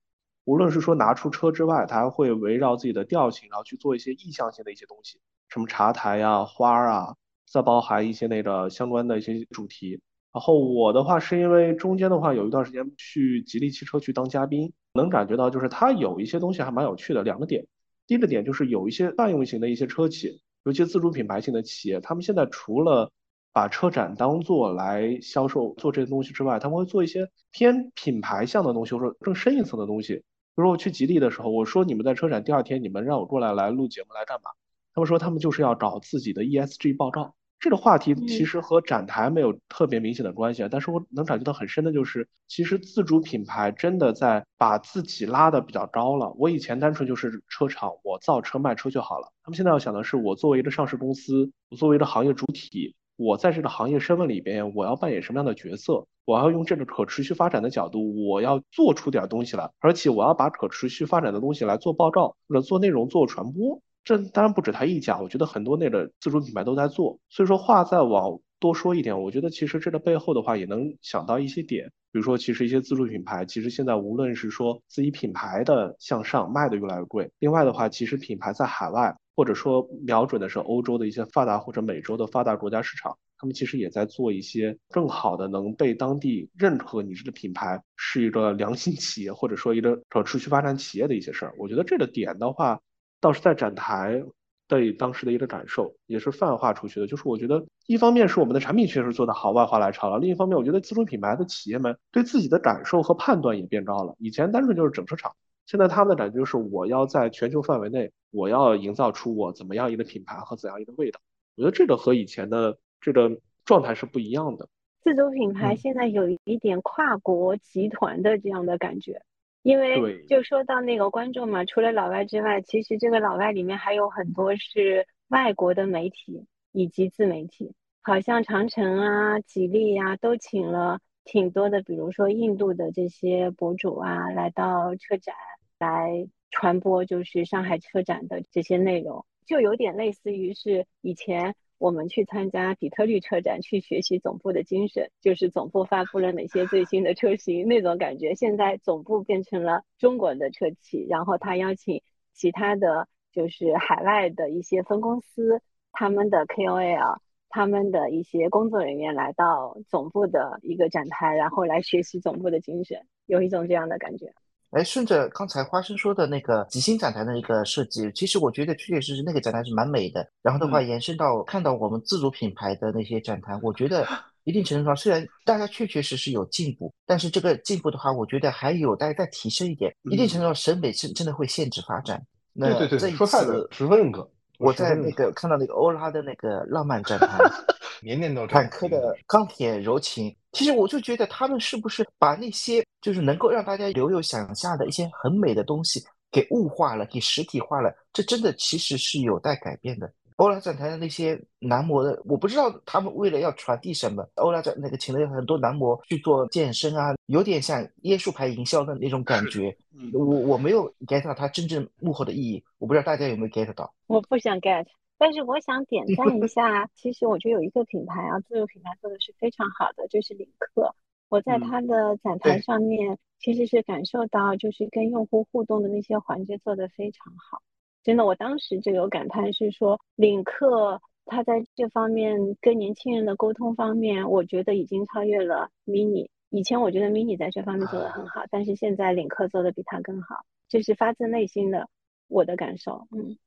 无论是说拿出车之外，他还会围绕自己的调性，然后去做一些意向性的一些东西，什么茶台呀、花儿啊，再包含一些那个相关的一些主题。然后我的话是因为中间的话有一段时间去吉利汽车去当嘉宾，能感觉到就是它有一些东西还蛮有趣的。两个点，第一个点就是有一些泛用型的一些车企，尤其自主品牌型的企业，他们现在除了把车展当做来销售做这些东西之外，他们会做一些偏品牌向的东西，或者更深一层的东西。比如我去吉利的时候，我说你们在车展第二天，你们让我过来来录节目来干嘛？他们说他们就是要找自己的 ESG 报告。这个话题其实和展台没有特别明显的关系，但是我能感觉到很深的就是，其实自主品牌真的在把自己拉的比较高了。我以前单纯就是车厂，我造车卖车就好了。他们现在要想的是，我作为一个上市公司，我作为一个行业主体。我在这个行业身份里边，我要扮演什么样的角色？我要用这个可持续发展的角度，我要做出点东西来，而且我要把可持续发展的东西来做报告或者做内容做传播。这当然不止他一家，我觉得很多那个自主品牌都在做。所以说话再往多说一点，我觉得其实这个背后的话也能想到一些点，比如说其实一些自主品牌，其实现在无论是说自己品牌的向上卖的越来越贵，另外的话，其实品牌在海外。或者说瞄准的是欧洲的一些发达或者美洲的发达国家市场，他们其实也在做一些更好的能被当地认可你这个品牌是一个良心企业或者说一个可持续发展企业的一些事儿。我觉得这个点的话，倒是在展台对当时的一个感受，也是泛化出去的。就是我觉得，一方面是我们的产品确实做得好，外化来潮了；另一方面，我觉得自主品牌的企业们对自己的感受和判断也变高了。以前单纯就是整车厂，现在他们的感觉就是我要在全球范围内，我要营造出我怎么样一个品牌和怎样一个味道。我觉得这个和以前的这个状态是不一样的。自主品牌现在有一点跨国集团的这样的感觉。因为就说到那个观众嘛，除了老外之外，其实这个老外里面还有很多是外国的媒体以及自媒体，好像长城啊、吉利呀都请了挺多的，比如说印度的这些博主啊，来到车展来传播，就是上海车展的这些内容，就有点类似于是以前。我们去参加底特律车展，去学习总部的精神，就是总部发布了哪些最新的车型那种感觉。现在总部变成了中国的车企，然后他邀请其他的就是海外的一些分公司，他们的 KOL，他们的一些工作人员来到总部的一个展台，然后来学习总部的精神，有一种这样的感觉。哎，顺着刚才花生说的那个吉星展台的一个设计，其实我觉得确确实实那个展台是蛮美的。然后的话，延伸到看到我们自主品牌的那些展台，我觉得一定程度上，虽然大家确确实实有进步，但是这个进步的话，我觉得还有待再提升一点。一定程度上，审美是真的会限制发展。对对对，说太对，十分认可。我在那个看到那个欧拉的那个浪漫展台，*laughs* 年年都坦克的钢铁柔情。其实我就觉得他们是不是把那些就是能够让大家留有想象的一些很美的东西给物化了，给实体化了？这真的其实是有待改变的。欧拉展台的那些男模的，我不知道他们为了要传递什么。欧拉展那个请了很多男模去做健身啊，有点像椰树牌营销的那种感觉。我我没有 get 到它真正幕后的意义，我不知道大家有没有 get 到。我不想 get。但是我想点赞一下，其实我觉得有一个品牌啊，自有品牌做的是非常好的，就是领克。我在它的展台上面，其实是感受到就是跟用户互动的那些环节做得非常好。真的，我当时就有感叹是说，领克它在这方面跟年轻人的沟通方面，我觉得已经超越了 mini。以前我觉得 mini 在这方面做得很好，但是现在领克做的比它更好，这是发自内心的我的感受。嗯。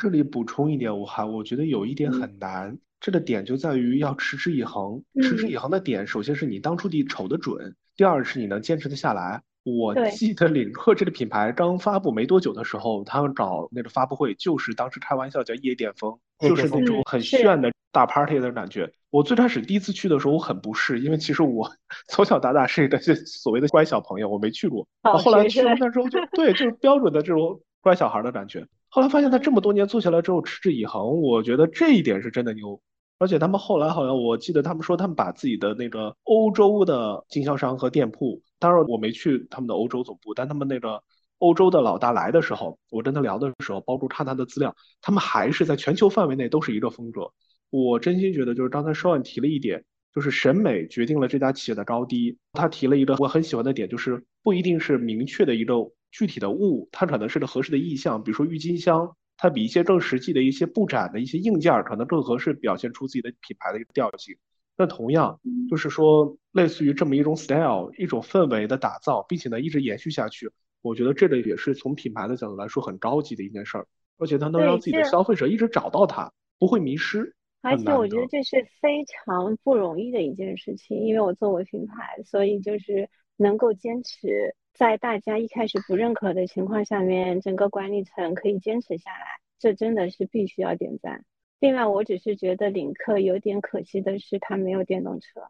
这里补充一点，我还我觉得有一点很难，这个点就在于要持之以恒。持之以恒的点，首先是你当初的瞅得准，第二是你能坚持得下来。我记得领克这个品牌刚发布没多久的时候，他们找那个发布会，就是当时开玩笑叫夜店风，就是那种很炫的大 party 的感觉。我最开始第一次去的时候，我很不适，因为其实我 *laughs* 从小到大是一个 *laughs* 所谓的乖小朋友，我没去过。后来去了那之后，就对，就是标准的这种乖小孩的感觉。后来发现他这么多年做下来之后持之以恒，我觉得这一点是真的牛。而且他们后来好像我记得他们说他们把自己的那个欧洲的经销商和店铺，当然我没去他们的欧洲总部，但他们那个欧洲的老大来的时候，我跟他聊的时候，包括看他的资料，他们还是在全球范围内都是一个风格。我真心觉得就是刚才邵万提了一点，就是审美决定了这家企业的高低。他提了一个我很喜欢的点，就是不一定是明确的一个。具体的物，它可能是个合适的意象，比如说郁金香，它比一些更实际的一些布展的一些硬件可能更合适表现出自己的品牌的一个调性。那同样就是说，类似于这么一种 style，一种氛围的打造，并且呢一直延续下去，我觉得这个也是从品牌的角度来说很高级的一件事儿，而且它能让自己的消费者一直找到它，不会迷失。而且我觉得这是非常不容易的一件事情，因为我做过品牌，所以就是能够坚持。在大家一开始不认可的情况下面，整个管理层可以坚持下来，这真的是必须要点赞。另外，我只是觉得领克有点可惜的是，它没有电动车，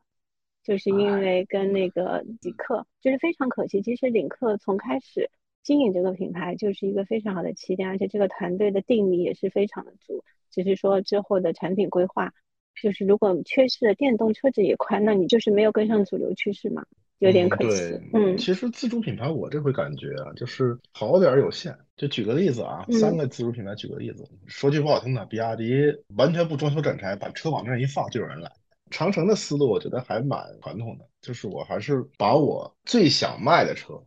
就是因为跟那个极客，就是非常可惜。其实领克从开始经营这个品牌就是一个非常好的起点，而且这个团队的定力也是非常的足。只是说之后的产品规划，就是如果缺失了电动车这一块，那你就是没有跟上主流趋势嘛。有点可惜。嗯，其实自主品牌我这回感觉啊，就是好点有限。就举个例子啊，三个自主品牌举个例子。说句不好听的，比亚迪完全不装修展台，把车往那一放就有人来。长城的思路我觉得还蛮传统的，就是我还是把我最想卖的车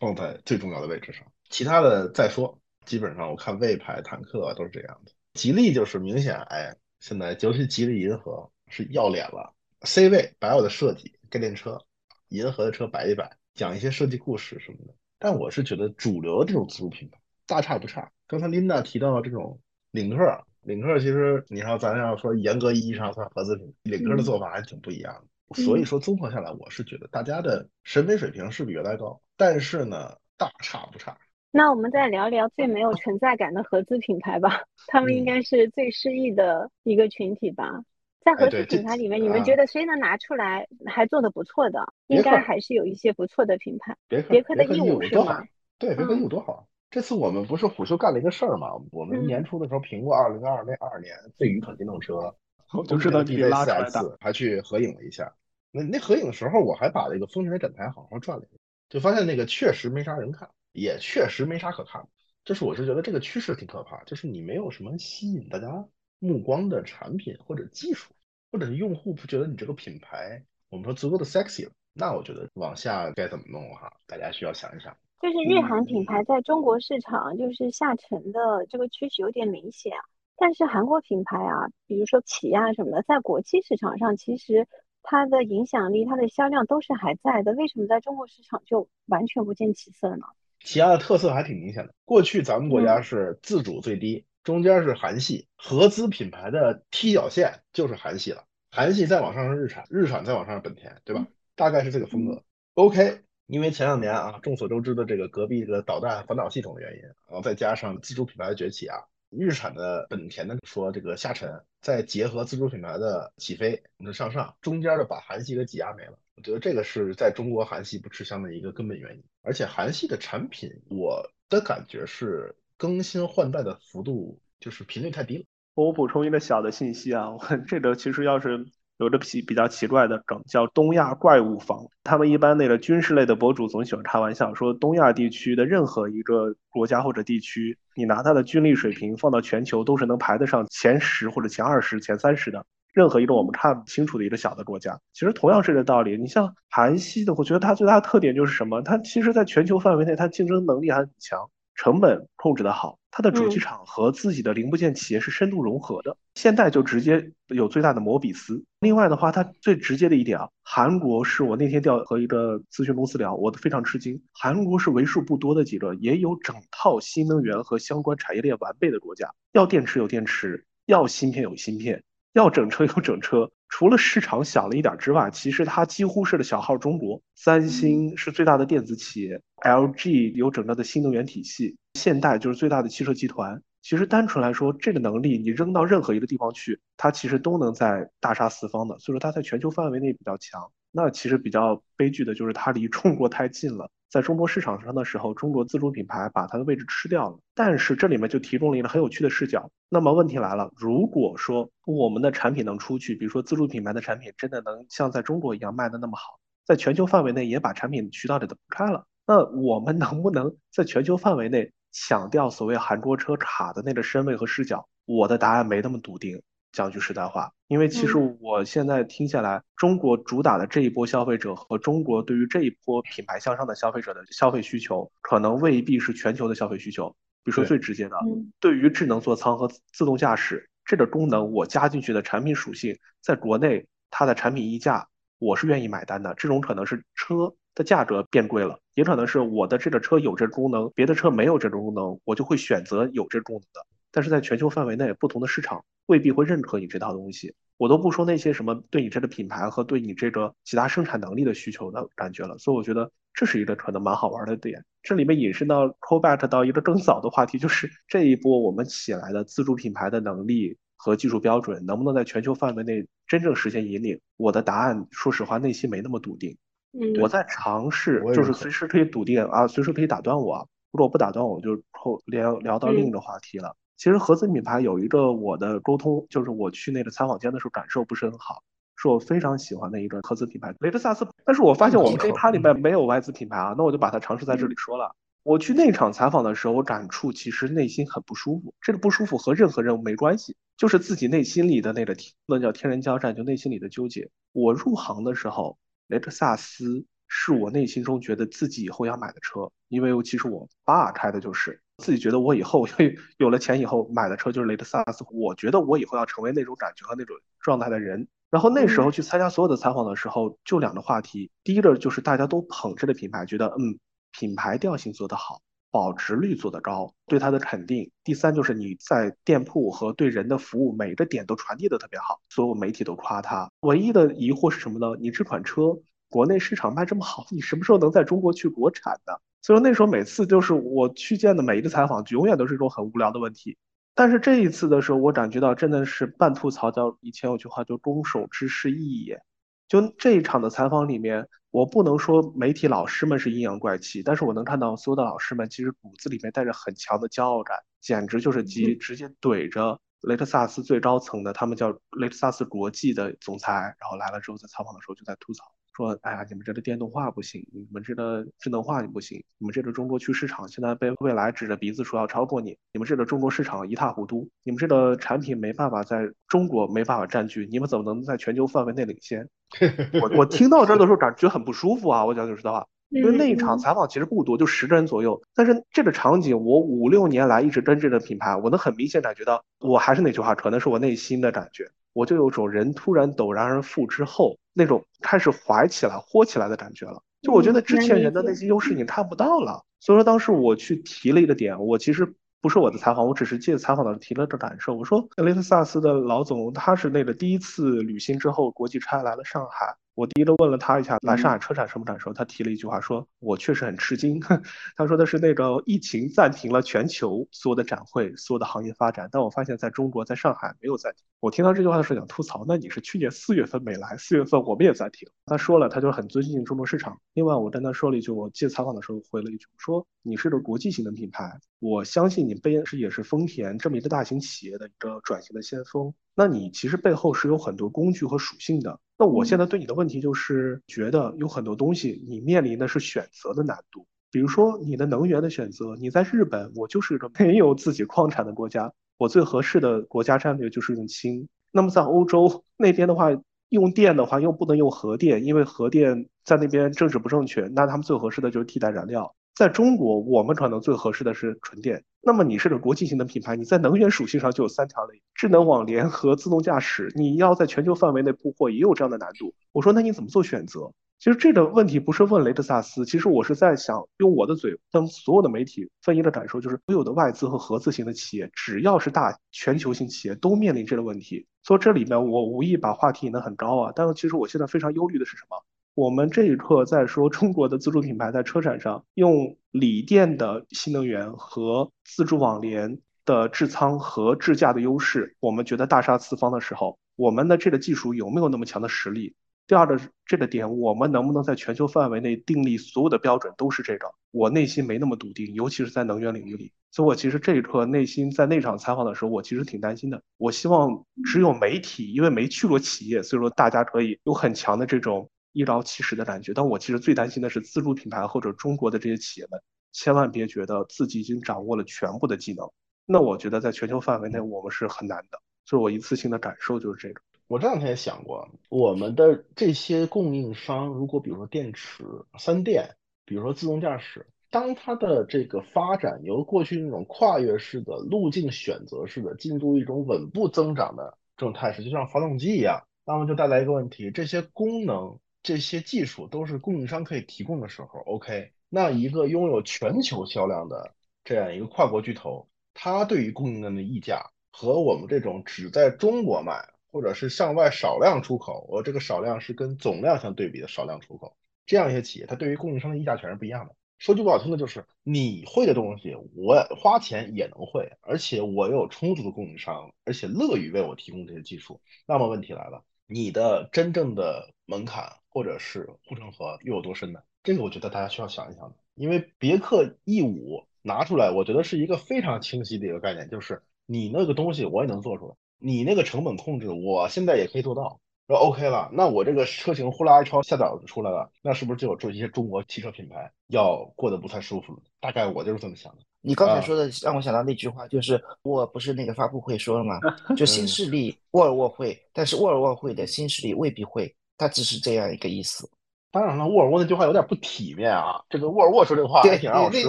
放在最重要的位置上，其他的再说。基本上我看魏牌、坦克都是这样的。吉利就是明显，哎，现在尤其吉利银河是要脸了，C 位摆我的设计，概念车。银河的车摆一摆，讲一些设计故事什么的。但我是觉得主流的这种自主品牌大差不差。刚才琳达提到这种领克，领克其实你要咱要说严格意义上算合资品，领克的做法还挺不一样的。所以说综合下来，我是觉得大家的审美水平是比原来高，但是呢，大差不差。那我们再聊聊最没有存在感的合资品牌吧，他们应该是最失意的一个群体吧。在合资品牌里面，你们觉得谁能拿出来还做的不错的？应该还是有一些不错的品牌。别克，别克的 E 五是吗？对，别克 E 五多好。这次我们不是虎嗅干了一个事儿吗？我们年初的时候评过二零二那二年最愚蠢电动车，*laughs* 就知道 D V 四 S 还去合影了一下。那那合影的时候，我还把那个丰田的展台好好转了一下，就发现那个确实没啥人看，也确实没啥可看。就是我是觉得这个趋势挺可怕，就是你没有什么吸引大家目光的产品或者技术。或者是用户不觉得你这个品牌，我们说足够的 sexy 了，那我觉得往下该怎么弄哈，大家需要想一想。就是日韩品牌在中国市场就是下沉的这个趋势有点明显啊，但是韩国品牌啊，比如说起亚什么的，在国际市场上其实它的影响力、它的销量都是还在的，为什么在中国市场就完全不见起色呢？起亚的特色还挺明显的，过去咱们国家是自主最低。中间是韩系合资品牌的踢脚线，就是韩系了。韩系再往上是日产，日产再往上是本田，对吧？大概是这个风格。OK，因为前两年啊，众所周知的这个隔壁的导弹反导系统的原因，然后再加上自主品牌的崛起啊，日产的、本田的说这个下沉，再结合自主品牌的起飞，的向上，中间的把韩系给挤压没了。我觉得这个是在中国韩系不吃香的一个根本原因。而且韩系的产品，我的感觉是。更新换代的幅度就是频率太低了。我补充一个小的信息啊，我这个其实要是有着比比较奇怪的梗，叫东亚怪物房。他们一般那个军事类的博主总喜欢开玩笑说，东亚地区的任何一个国家或者地区，你拿它的军力水平放到全球都是能排得上前十或者前二十、前三十的。任何一个我们看不清楚的一个小的国家，其实同样是这道理。你像韩系的，我觉得它最大的特点就是什么？它其实在全球范围内，它竞争能力还很强。成本控制的好，它的主机厂和自己的零部件企业是深度融合的。现代就直接有最大的摩比斯。另外的话，它最直接的一点啊，韩国是我那天调和一个咨询公司聊，我都非常吃惊。韩国是为数不多的几个也有整套新能源和相关产业链完备的国家。要电池有电池，要芯片有芯片，要整车有整车。除了市场小了一点之外，其实它几乎是的小号中国。三星是最大的电子企业，LG 有整个的新能源体系，现代就是最大的汽车集团。其实单纯来说，这个能力你扔到任何一个地方去，它其实都能在大杀四方的。所以说它在全球范围内比较强。那其实比较悲剧的就是它离中国太近了。在中国市场上的时候，中国自主品牌把它的位置吃掉了。但是这里面就提供了一个很有趣的视角。那么问题来了，如果说我们的产品能出去，比如说自主品牌的产品真的能像在中国一样卖的那么好，在全球范围内也把产品渠道给它铺开了，那我们能不能在全球范围内抢掉所谓韩国车卡的那个身位和视角？我的答案没那么笃定。讲句实在话，因为其实我现在听下来，中国主打的这一波消费者和中国对于这一波品牌向上的消费者的消费需求，可能未必是全球的消费需求。比如说最直接的，对于智能座舱和自动驾驶这个功能，我加进去的产品属性，在国内它的产品溢价，我是愿意买单的。这种可能是车的价格变贵了，也可能是我的这个车有这功能，别的车没有这种功能，我就会选择有这功能的。但是在全球范围内，不同的市场未必会认可你这套东西。我都不说那些什么对你这个品牌和对你这个其他生产能力的需求的感觉了。所以我觉得这是一个可能蛮好玩的点。这里面引申到 call back 到一个更早的话题，就是 *laughs* 这一波我们起来的自主品牌的能力和技术标准，能不能在全球范围内真正实现引领？我的答案，说实话，内心没那么笃定。嗯，我在尝试，就是随时可以笃定啊，随时可以打断我。如果不打断我，就后聊聊到另一个话题了。其实合资品牌有一个我的沟通，就是我去那个采访间的时候感受不是很好，是我非常喜欢的一个合资品牌雷克萨斯。但是我发现我们这趴里面没有外资品牌啊，那我就把它尝试在这里说了。我去那场采访的时候，我感触其实内心很不舒服。这个不舒服和任何人没关系，就是自己内心里的那个那叫天人交战，就内心里的纠结。我入行的时候，雷克萨斯是我内心中觉得自己以后要买的车，因为其实我爸开的就是。自己觉得我以后 *laughs* 有了钱以后买的车就是雷克萨斯，我觉得我以后要成为那种感觉和那种状态的人。然后那时候去参加所有的采访的时候，就两个话题，第一个就是大家都捧这个品牌，觉得嗯品牌调性做得好，保值率做得高，对它的肯定；第三就是你在店铺和对人的服务每个点都传递的特别好，所有媒体都夸它。唯一的疑惑是什么呢？你这款车国内市场卖这么好，你什么时候能在中国去国产呢？所以说那时候每次就是我去见的每一个采访，永远都是一种很无聊的问题。但是这一次的时候，我感觉到真的是半吐槽，叫以前有句话叫“攻守之势异也”。就这一场的采访里面，我不能说媒体老师们是阴阳怪气，但是我能看到所有的老师们其实骨子里面带着很强的骄傲感，简直就是直直接怼着雷克萨斯最高层的，他们叫雷克萨斯国际的总裁，然后来了之后在采访的时候就在吐槽。说，哎呀，你们这个电动化不行，你们这个智能化也不行，你们这个中国区市场现在被未来指着鼻子说要超过你，你们这个中国市场一塌糊涂，你们这个产品没办法在中国没办法占据，你们怎么能在全球范围内领先？*laughs* 我我听到这的时候感觉很不舒服啊！我讲句实话，*laughs* 因为那一场采访其实不多，就十个人左右，但是这个场景我五六年来一直跟这个品牌，我能很明显感觉到，我还是那句话，可能是我内心的感觉。我就有种人突然陡然而富之后那种开始怀起来、豁起来的感觉了。就我觉得之前人的那些优势已经看不到了。所以说当时我去提了一个点，我其实不是我的采访，我只是借采访的提了个感受。我说雷克萨斯的老总他是那个第一次旅行之后国际差来了上海。我第一个问了他一下来上海车展什么感受，他提了一句话，说我确实很吃惊。*laughs* 他说的是那个疫情暂停了全球所有的展会，所有的行业发展，但我发现在中国，在上海没有暂停。我听到这句话的时候想吐槽，那你是去年四月份没来，四月份我们也暂停。他说了，他就很尊敬中国市场。另外，我跟他说了一句，我接采访的时候回了一句，说你是个国际型的品牌，我相信你背是也是丰田这么一个大型企业的一个转型的先锋。那你其实背后是有很多工具和属性的。那我现在对你的问题就是，觉得有很多东西你面临的是选择的难度。比如说你的能源的选择，你在日本，我就是个没有自己矿产的国家，我最合适的国家战略就是用氢。那么在欧洲那边的话，用电的话又不能用核电，因为核电在那边政治不正确，那他们最合适的就是替代燃料。在中国，我们可能最合适的是纯电。那么你是个国际型的品牌，你在能源属性上就有三条类：智能网联和自动驾驶。你要在全球范围内铺货，也有这样的难度。我说，那你怎么做选择？其实这个问题不是问雷克萨斯，其实我是在想用我的嘴跟所有的媒体分一个感受，就是所有的外资和合资型的企业，只要是大全球性企业，都面临这个问题。所以这里面我无意把话题引得很高啊，但是其实我现在非常忧虑的是什么？我们这一刻在说中国的自主品牌在车展上用锂电的新能源和自主网联的智仓和智驾的优势，我们觉得大杀四方的时候，我们的这个技术有没有那么强的实力？第二个这个点，我们能不能在全球范围内订立所有的标准都是这个？我内心没那么笃定，尤其是在能源领域里。所以我其实这一刻内心在那场采访的时候，我其实挺担心的。我希望只有媒体，因为没去过企业，所以说大家可以有很强的这种。一招其实的感觉，但我其实最担心的是自主品牌或者中国的这些企业们，千万别觉得自己已经掌握了全部的技能。那我觉得在全球范围内我们是很难的，所以我一次性的感受就是这个。我这两天也想过，我们的这些供应商，如果比如说电池、三电，比如说自动驾驶，当它的这个发展由过去那种跨越式的路径选择式的，进入一种稳步增长的这种态势，就像发动机一样，那么就带来一个问题：这些功能。这些技术都是供应商可以提供的时候，OK，那一个拥有全球销量的这样一个跨国巨头，它对于供应链的溢价和我们这种只在中国卖或者是向外少量出口，我这个少量是跟总量相对比的少量出口，这样一些企业，它对于供应商的溢价权是不一样的。说句不好听的，就是你会的东西，我花钱也能会，而且我有充足的供应商，而且乐于为我提供这些技术。那么问题来了，你的真正的门槛。或者是护城河又有多深呢？这个我觉得大家需要想一想的，因为别克 E 五拿出来，我觉得是一个非常清晰的一个概念，就是你那个东西我也能做出来，你那个成本控制我现在也可以做到，说 OK 了，那我这个车型呼啦一抄下脚就出来了，那是不是就有这些中国汽车品牌要过得不太舒服了？大概我就是这么想的。你刚才说的让我想到那句话，就是我不是那个发布会说了吗？*laughs* 就新势力沃尔沃会，但是沃尔沃会的新势力未必会。他只是这样一个意思。当然了，沃尔沃那句话有点不体面啊。这个沃尔沃说这话也挺让我失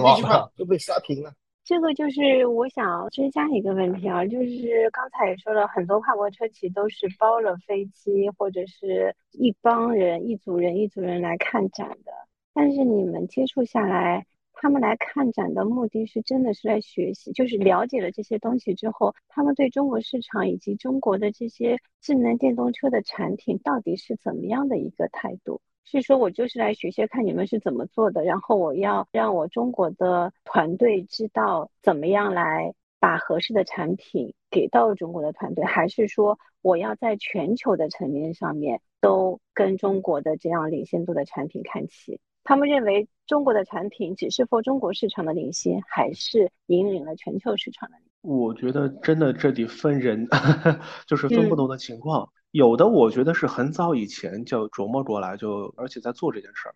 望的。那句话就被刷屏了。这个就是我想追加一个问题啊，就是刚才也说了很多跨国车企都是包了飞机，或者是一帮人、一组人、一组人来看展的。但是你们接触下来，他们来看展的目的是真的是来学习，就是了解了这些东西之后，他们对中国市场以及中国的这些智能电动车的产品到底是怎么样的一个态度？是说我就是来学学看你们是怎么做的，然后我要让我中国的团队知道怎么样来把合适的产品给到中国的团队，还是说我要在全球的层面上面都跟中国的这样领先度的产品看齐？他们认为中国的产品只是 for 中国市场的领先，还是引领了全球市场的？我觉得真的这得分人，*laughs* 就是分不同的情况。有的我觉得是很早以前就琢磨过来，就而且在做这件事儿，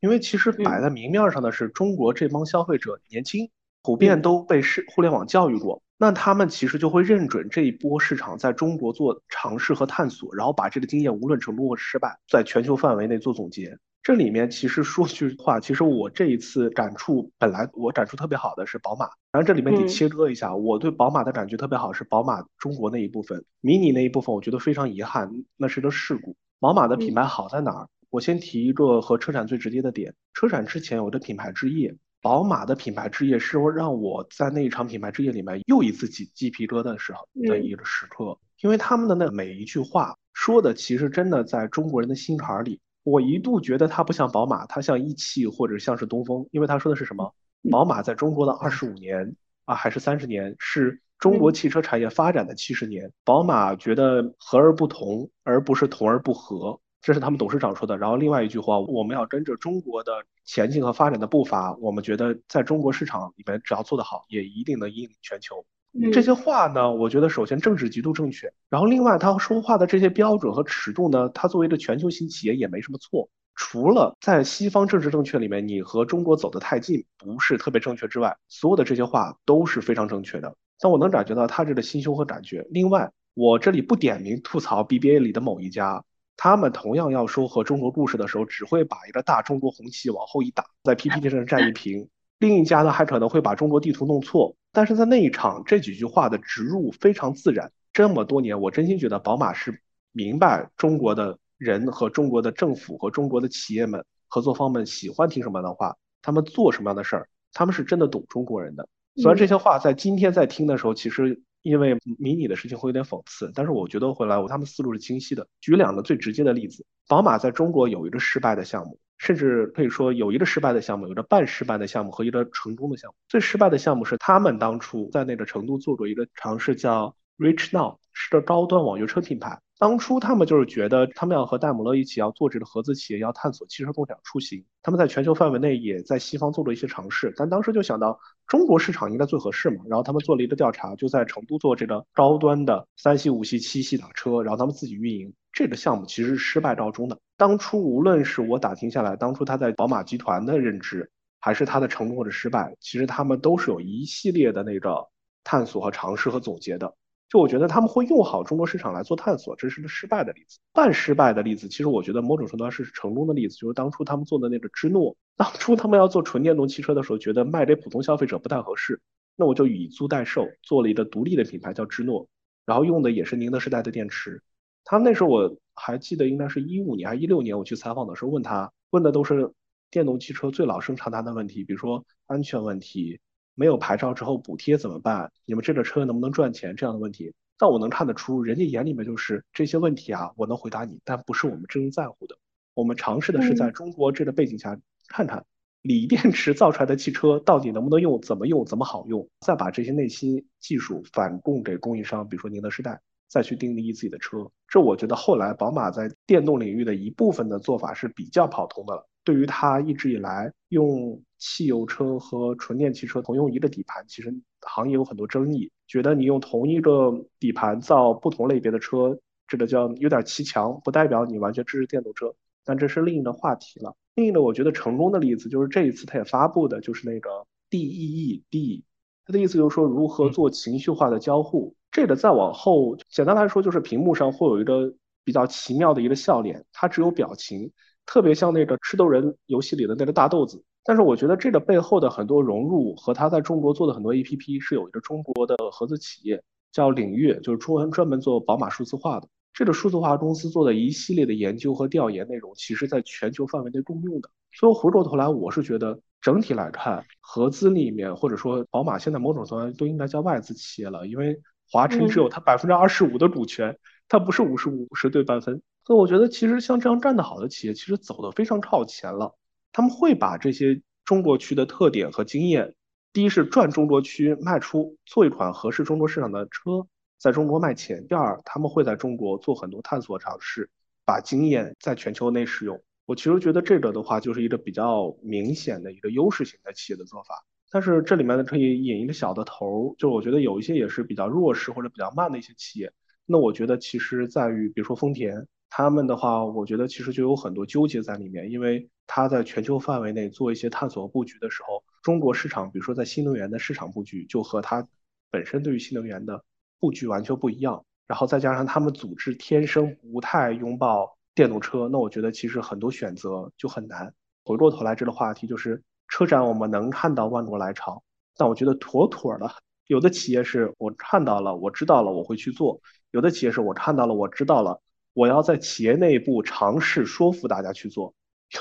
因为其实摆在明面上的是中国这帮消费者年轻，普遍都被是互联网教育过，那他们其实就会认准这一波市场在中国做尝试和探索，然后把这个经验无论成功或失败，在全球范围内做总结。这里面其实说句话，其实我这一次感触，本来我感触特别好的是宝马，然后这里面得切割一下，我对宝马的感觉特别好是宝马中国那一部分，mini 那一部分，我觉得非常遗憾，那是个事故。宝马的品牌好在哪儿？我先提一个和车展最直接的点，车展之前有的品牌之夜，宝马的品牌之夜是让我在那一场品牌之夜里面又一次起鸡皮疙瘩的时候的一个时刻，因为他们的那每一句话说的其实真的在中国人的心坎里。我一度觉得它不像宝马，它像一汽或者像是东风，因为他说的是什么？宝马在中国的二十五年啊，还是三十年，是中国汽车产业发展的七十年。宝马觉得和而不同，而不是同而不和，这是他们董事长说的。然后另外一句话，我们要跟着中国的前进和发展的步伐，我们觉得在中国市场里面，只要做得好，也一定能引领全球。这些话呢，我觉得首先政治极度正确，然后另外他说话的这些标准和尺度呢，他作为一个全球性企业也没什么错。除了在西方政治正确里面，你和中国走得太近不是特别正确之外，所有的这些话都是非常正确的。但我能感觉到他这个心胸和感觉。另外，我这里不点名吐槽 BBA 里的某一家，他们同样要说和中国故事的时候，只会把一个大中国红旗往后一打，在 PPT 上占一屏。另一家呢，还可能会把中国地图弄错，但是在那一场这几句话的植入非常自然。这么多年，我真心觉得宝马是明白中国的人和中国的政府和中国的企业们合作方们喜欢听什么样的话，他们做什么样的事儿，他们是真的懂中国人的。虽然这些话在今天在听的时候，其实因为迷你的事情会有点讽刺，但是我觉得回来我他们思路是清晰的。举两个最直接的例子，宝马在中国有一个失败的项目。甚至可以说，有一个失败的项目，有着半失败的项目和一个成功的项目。最失败的项目是他们当初在那个成都做过一个尝试，叫 Reach Now，是个高端网约车品牌。当初他们就是觉得，他们要和戴姆勒一起要做这个合资企业，要探索汽车共享出行。他们在全球范围内也在西方做了一些尝试，但当时就想到中国市场应该最合适嘛。然后他们做了一个调查，就在成都做这个高端的三系、五系、七系打车，然后他们自己运营。这个项目其实是失败告终的。当初无论是我打听下来，当初他在宝马集团的认知，还是他的成功或者失败，其实他们都是有一系列的那个探索和尝试和总结的。就我觉得他们会用好中国市场来做探索，这是个失败的例子。半失败的例子，其实我觉得某种程度上是成功的例子，就是当初他们做的那个芝诺。当初他们要做纯电动汽车的时候，觉得卖给普通消费者不太合适，那我就以租代售，做了一个独立的品牌叫芝诺，然后用的也是宁德时代的电池。他们那时候我还记得，应该是一五年还是一六年，我去采访的时候问他，问的都是电动汽车最老生常谈的问题，比如说安全问题。没有牌照之后补贴怎么办？你们这个车能不能赚钱？这样的问题，但我能看得出，人家眼里面就是这些问题啊，我能回答你，但不是我们真正在乎的。我们尝试的是在中国这个背景下，看看锂电池造出来的汽车到底能不能用，怎么用，怎么好用，再把这些内心技术反供给供应商，比如说宁德时代，再去定义自己的车。这我觉得后来宝马在电动领域的一部分的做法是比较跑通的了。对于它一直以来用。汽油车和纯电汽车同用一个底盘，其实行业有很多争议，觉得你用同一个底盘造不同类别的车，这个叫有点骑墙，不代表你完全支持电动车。但这是另一个话题了。另一个我觉得成功的例子就是这一次它也发布的，就是那个 DEED，它的意思就是说如何做情绪化的交互。这个再往后，简单来说就是屏幕上会有一个比较奇妙的一个笑脸，它只有表情，特别像那个吃豆人游戏里的那个大豆子。但是我觉得这个背后的很多融入和他在中国做的很多 A P P 是有一个中国的合资企业叫领域，就是专专门做宝马数字化的。这个数字化公司做的一系列的研究和调研内容，其实在全球范围内共用的。所以回过头来，我是觉得整体来看，合资里面或者说宝马现在某种程度都应该叫外资企业了，因为华晨只有它百分之二十五的股权，它不是五十五十对半分。所以我觉得其实像这样站得好的企业，其实走得非常靠前了。他们会把这些中国区的特点和经验，第一是赚中国区卖出，做一款合适中国市场的车，在中国卖钱。第二，他们会在中国做很多探索尝试，把经验在全球内使用。我其实觉得这个的话，就是一个比较明显的一个优势型的企业的做法。但是这里面呢，可以引一个小的头，就是我觉得有一些也是比较弱势或者比较慢的一些企业。那我觉得其实在于，比如说丰田，他们的话，我觉得其实就有很多纠结在里面，因为它在全球范围内做一些探索布局的时候，中国市场，比如说在新能源的市场布局，就和它本身对于新能源的布局完全不一样。然后再加上他们组织天生不太拥抱。电动车，那我觉得其实很多选择就很难。回过头来，这个话题就是车展，我们能看到万国来朝，但我觉得妥妥的，有的企业是我看到了，我知道了，我会去做；有的企业是我看到了，我知道了，我要在企业内部尝试说服大家去做；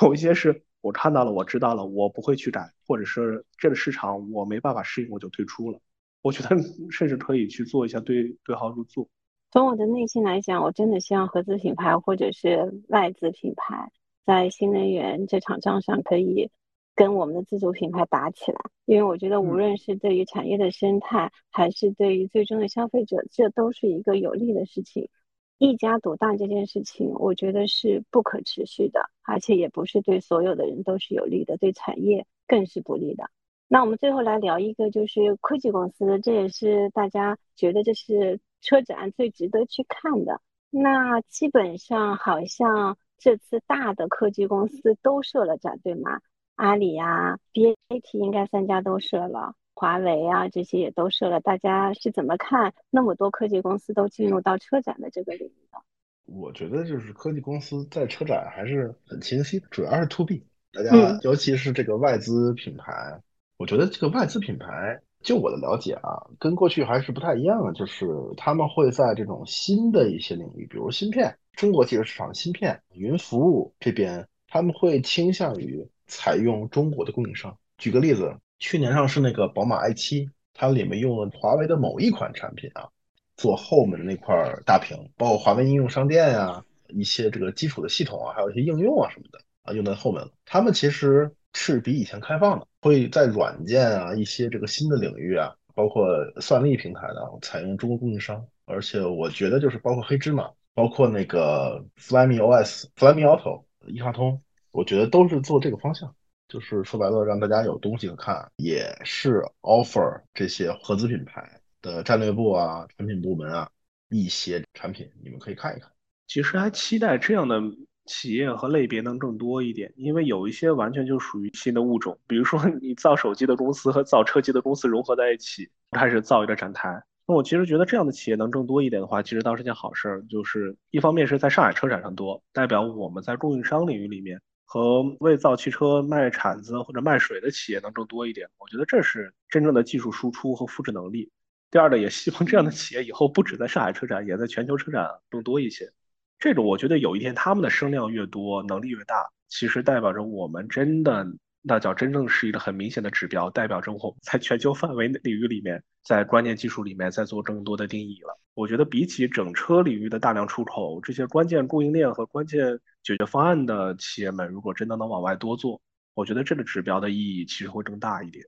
有一些是我看到了，我知道了，我不会去改，或者是这个市场我没办法适应，我就退出了。我觉得 *laughs* 甚至可以去做一下对对号入座。从我的内心来讲，我真的希望合资品牌或者是外资品牌在新能源这场仗上可以跟我们的自主品牌打起来。因为我觉得，无论是对于产业的生态，还是对于最终的消费者，这都是一个有利的事情。一家独大这件事情，我觉得是不可持续的，而且也不是对所有的人都是有利的，对产业更是不利的。那我们最后来聊一个，就是科技公司，这也是大家觉得这是。车展最值得去看的，那基本上好像这次大的科技公司都设了展，对吗？阿里呀、BAT 应该三家都设了，华为啊这些也都设了。大家是怎么看那么多科技公司都进入到车展的这个领域的？我觉得就是科技公司在车展还是很清晰，主要是 to B，大家尤其是这个外资品牌，我觉得这个外资品牌。就我的了解啊，跟过去还是不太一样的，就是他们会在这种新的一些领域，比如芯片，中国汽车市场的芯片、云服务这边，他们会倾向于采用中国的供应商。举个例子，去年上市那个宝马 i7，它里面用了华为的某一款产品啊，做后面的那块大屏，包括华为应用商店呀，一些这个基础的系统啊，还有一些应用啊什么的啊，用在后面了。他们其实。是比以前开放的，会在软件啊一些这个新的领域啊，包括算力平台的采用中国供应商，而且我觉得就是包括黑芝麻，包括那个 Flyme OS、Flyme Auto、一卡通，我觉得都是做这个方向，就是说白了让大家有东西看，也是 offer 这些合资品牌的战略部啊、产品部门啊一些产品，你们可以看一看。其实还期待这样的。企业和类别能更多一点，因为有一些完全就属于新的物种，比如说你造手机的公司和造车机的公司融合在一起，开始造一个展台。那我其实觉得这样的企业能更多一点的话，其实倒是件好事儿。就是一方面是在上海车展上多，代表我们在供应商领域里面和为造汽车卖铲子或者卖水的企业能更多一点。我觉得这是真正的技术输出和复制能力。第二呢，也希望这样的企业以后不止在上海车展，也在全球车展更多一些。这种我觉得有一天他们的声量越多，能力越大，其实代表着我们真的那叫真正是一个很明显的指标，代表着我们在全球范围领域里面，在关键技术里面在做更多的定义了。我觉得比起整车领域的大量出口，这些关键供应链和关键解决方案的企业们，如果真的能往外多做，我觉得这个指标的意义其实会更大一点。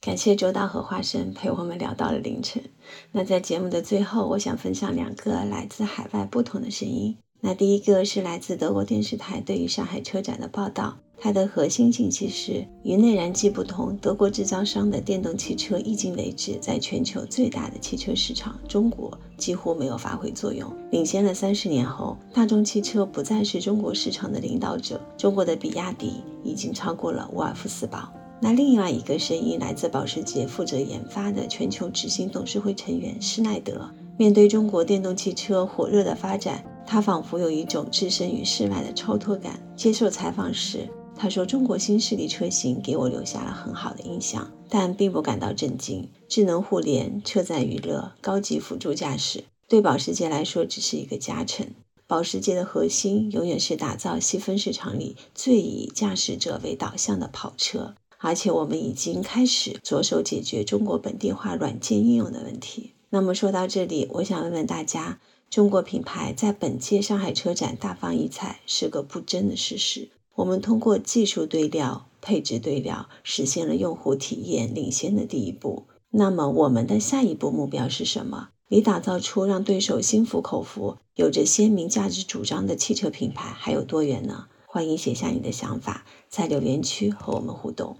感谢周导和花生陪我们聊到了凌晨。那在节目的最后，我想分享两个来自海外不同的声音。那第一个是来自德国电视台对于上海车展的报道，它的核心信息是：与内燃机不同，德国制造商的电动汽车迄今为止在全球最大的汽车市场中国几乎没有发挥作用。领先了三十年后，大众汽车不再是中国市场的领导者，中国的比亚迪已经超过了沃尔夫斯堡。那另外一个声音来自保时捷负责研发的全球执行董事会成员施耐德。面对中国电动汽车火热的发展，他仿佛有一种置身于世外的超脱感。接受采访时，他说：“中国新势力车型给我留下了很好的印象，但并不感到震惊。智能互联、车载娱乐、高级辅助驾驶，对保时捷来说只是一个加成。”保时捷的核心永远是打造细分市场里最以驾驶者为导向的跑车，而且我们已经开始着手解决中国本地化软件应用的问题。那么说到这里，我想问问大家：中国品牌在本届上海车展大放异彩是个不争的事实。我们通过技术对料、配置对料，实现了用户体验领先的第一步。那么我们的下一步目标是什么？离打造出让对手心服口服、有着鲜明价值主张的汽车品牌还有多远呢？欢迎写下你的想法，在留言区和我们互动。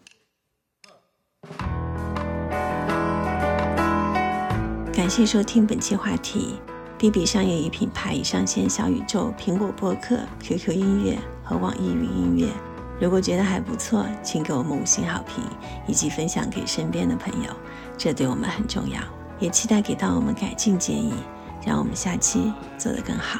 感谢收听本期话题。B B 商业与品牌已上线小宇宙、苹果播客、QQ 音乐和网易云音乐。如果觉得还不错，请给我们五星好评，以及分享给身边的朋友，这对我们很重要。也期待给到我们改进建议，让我们下期做得更好。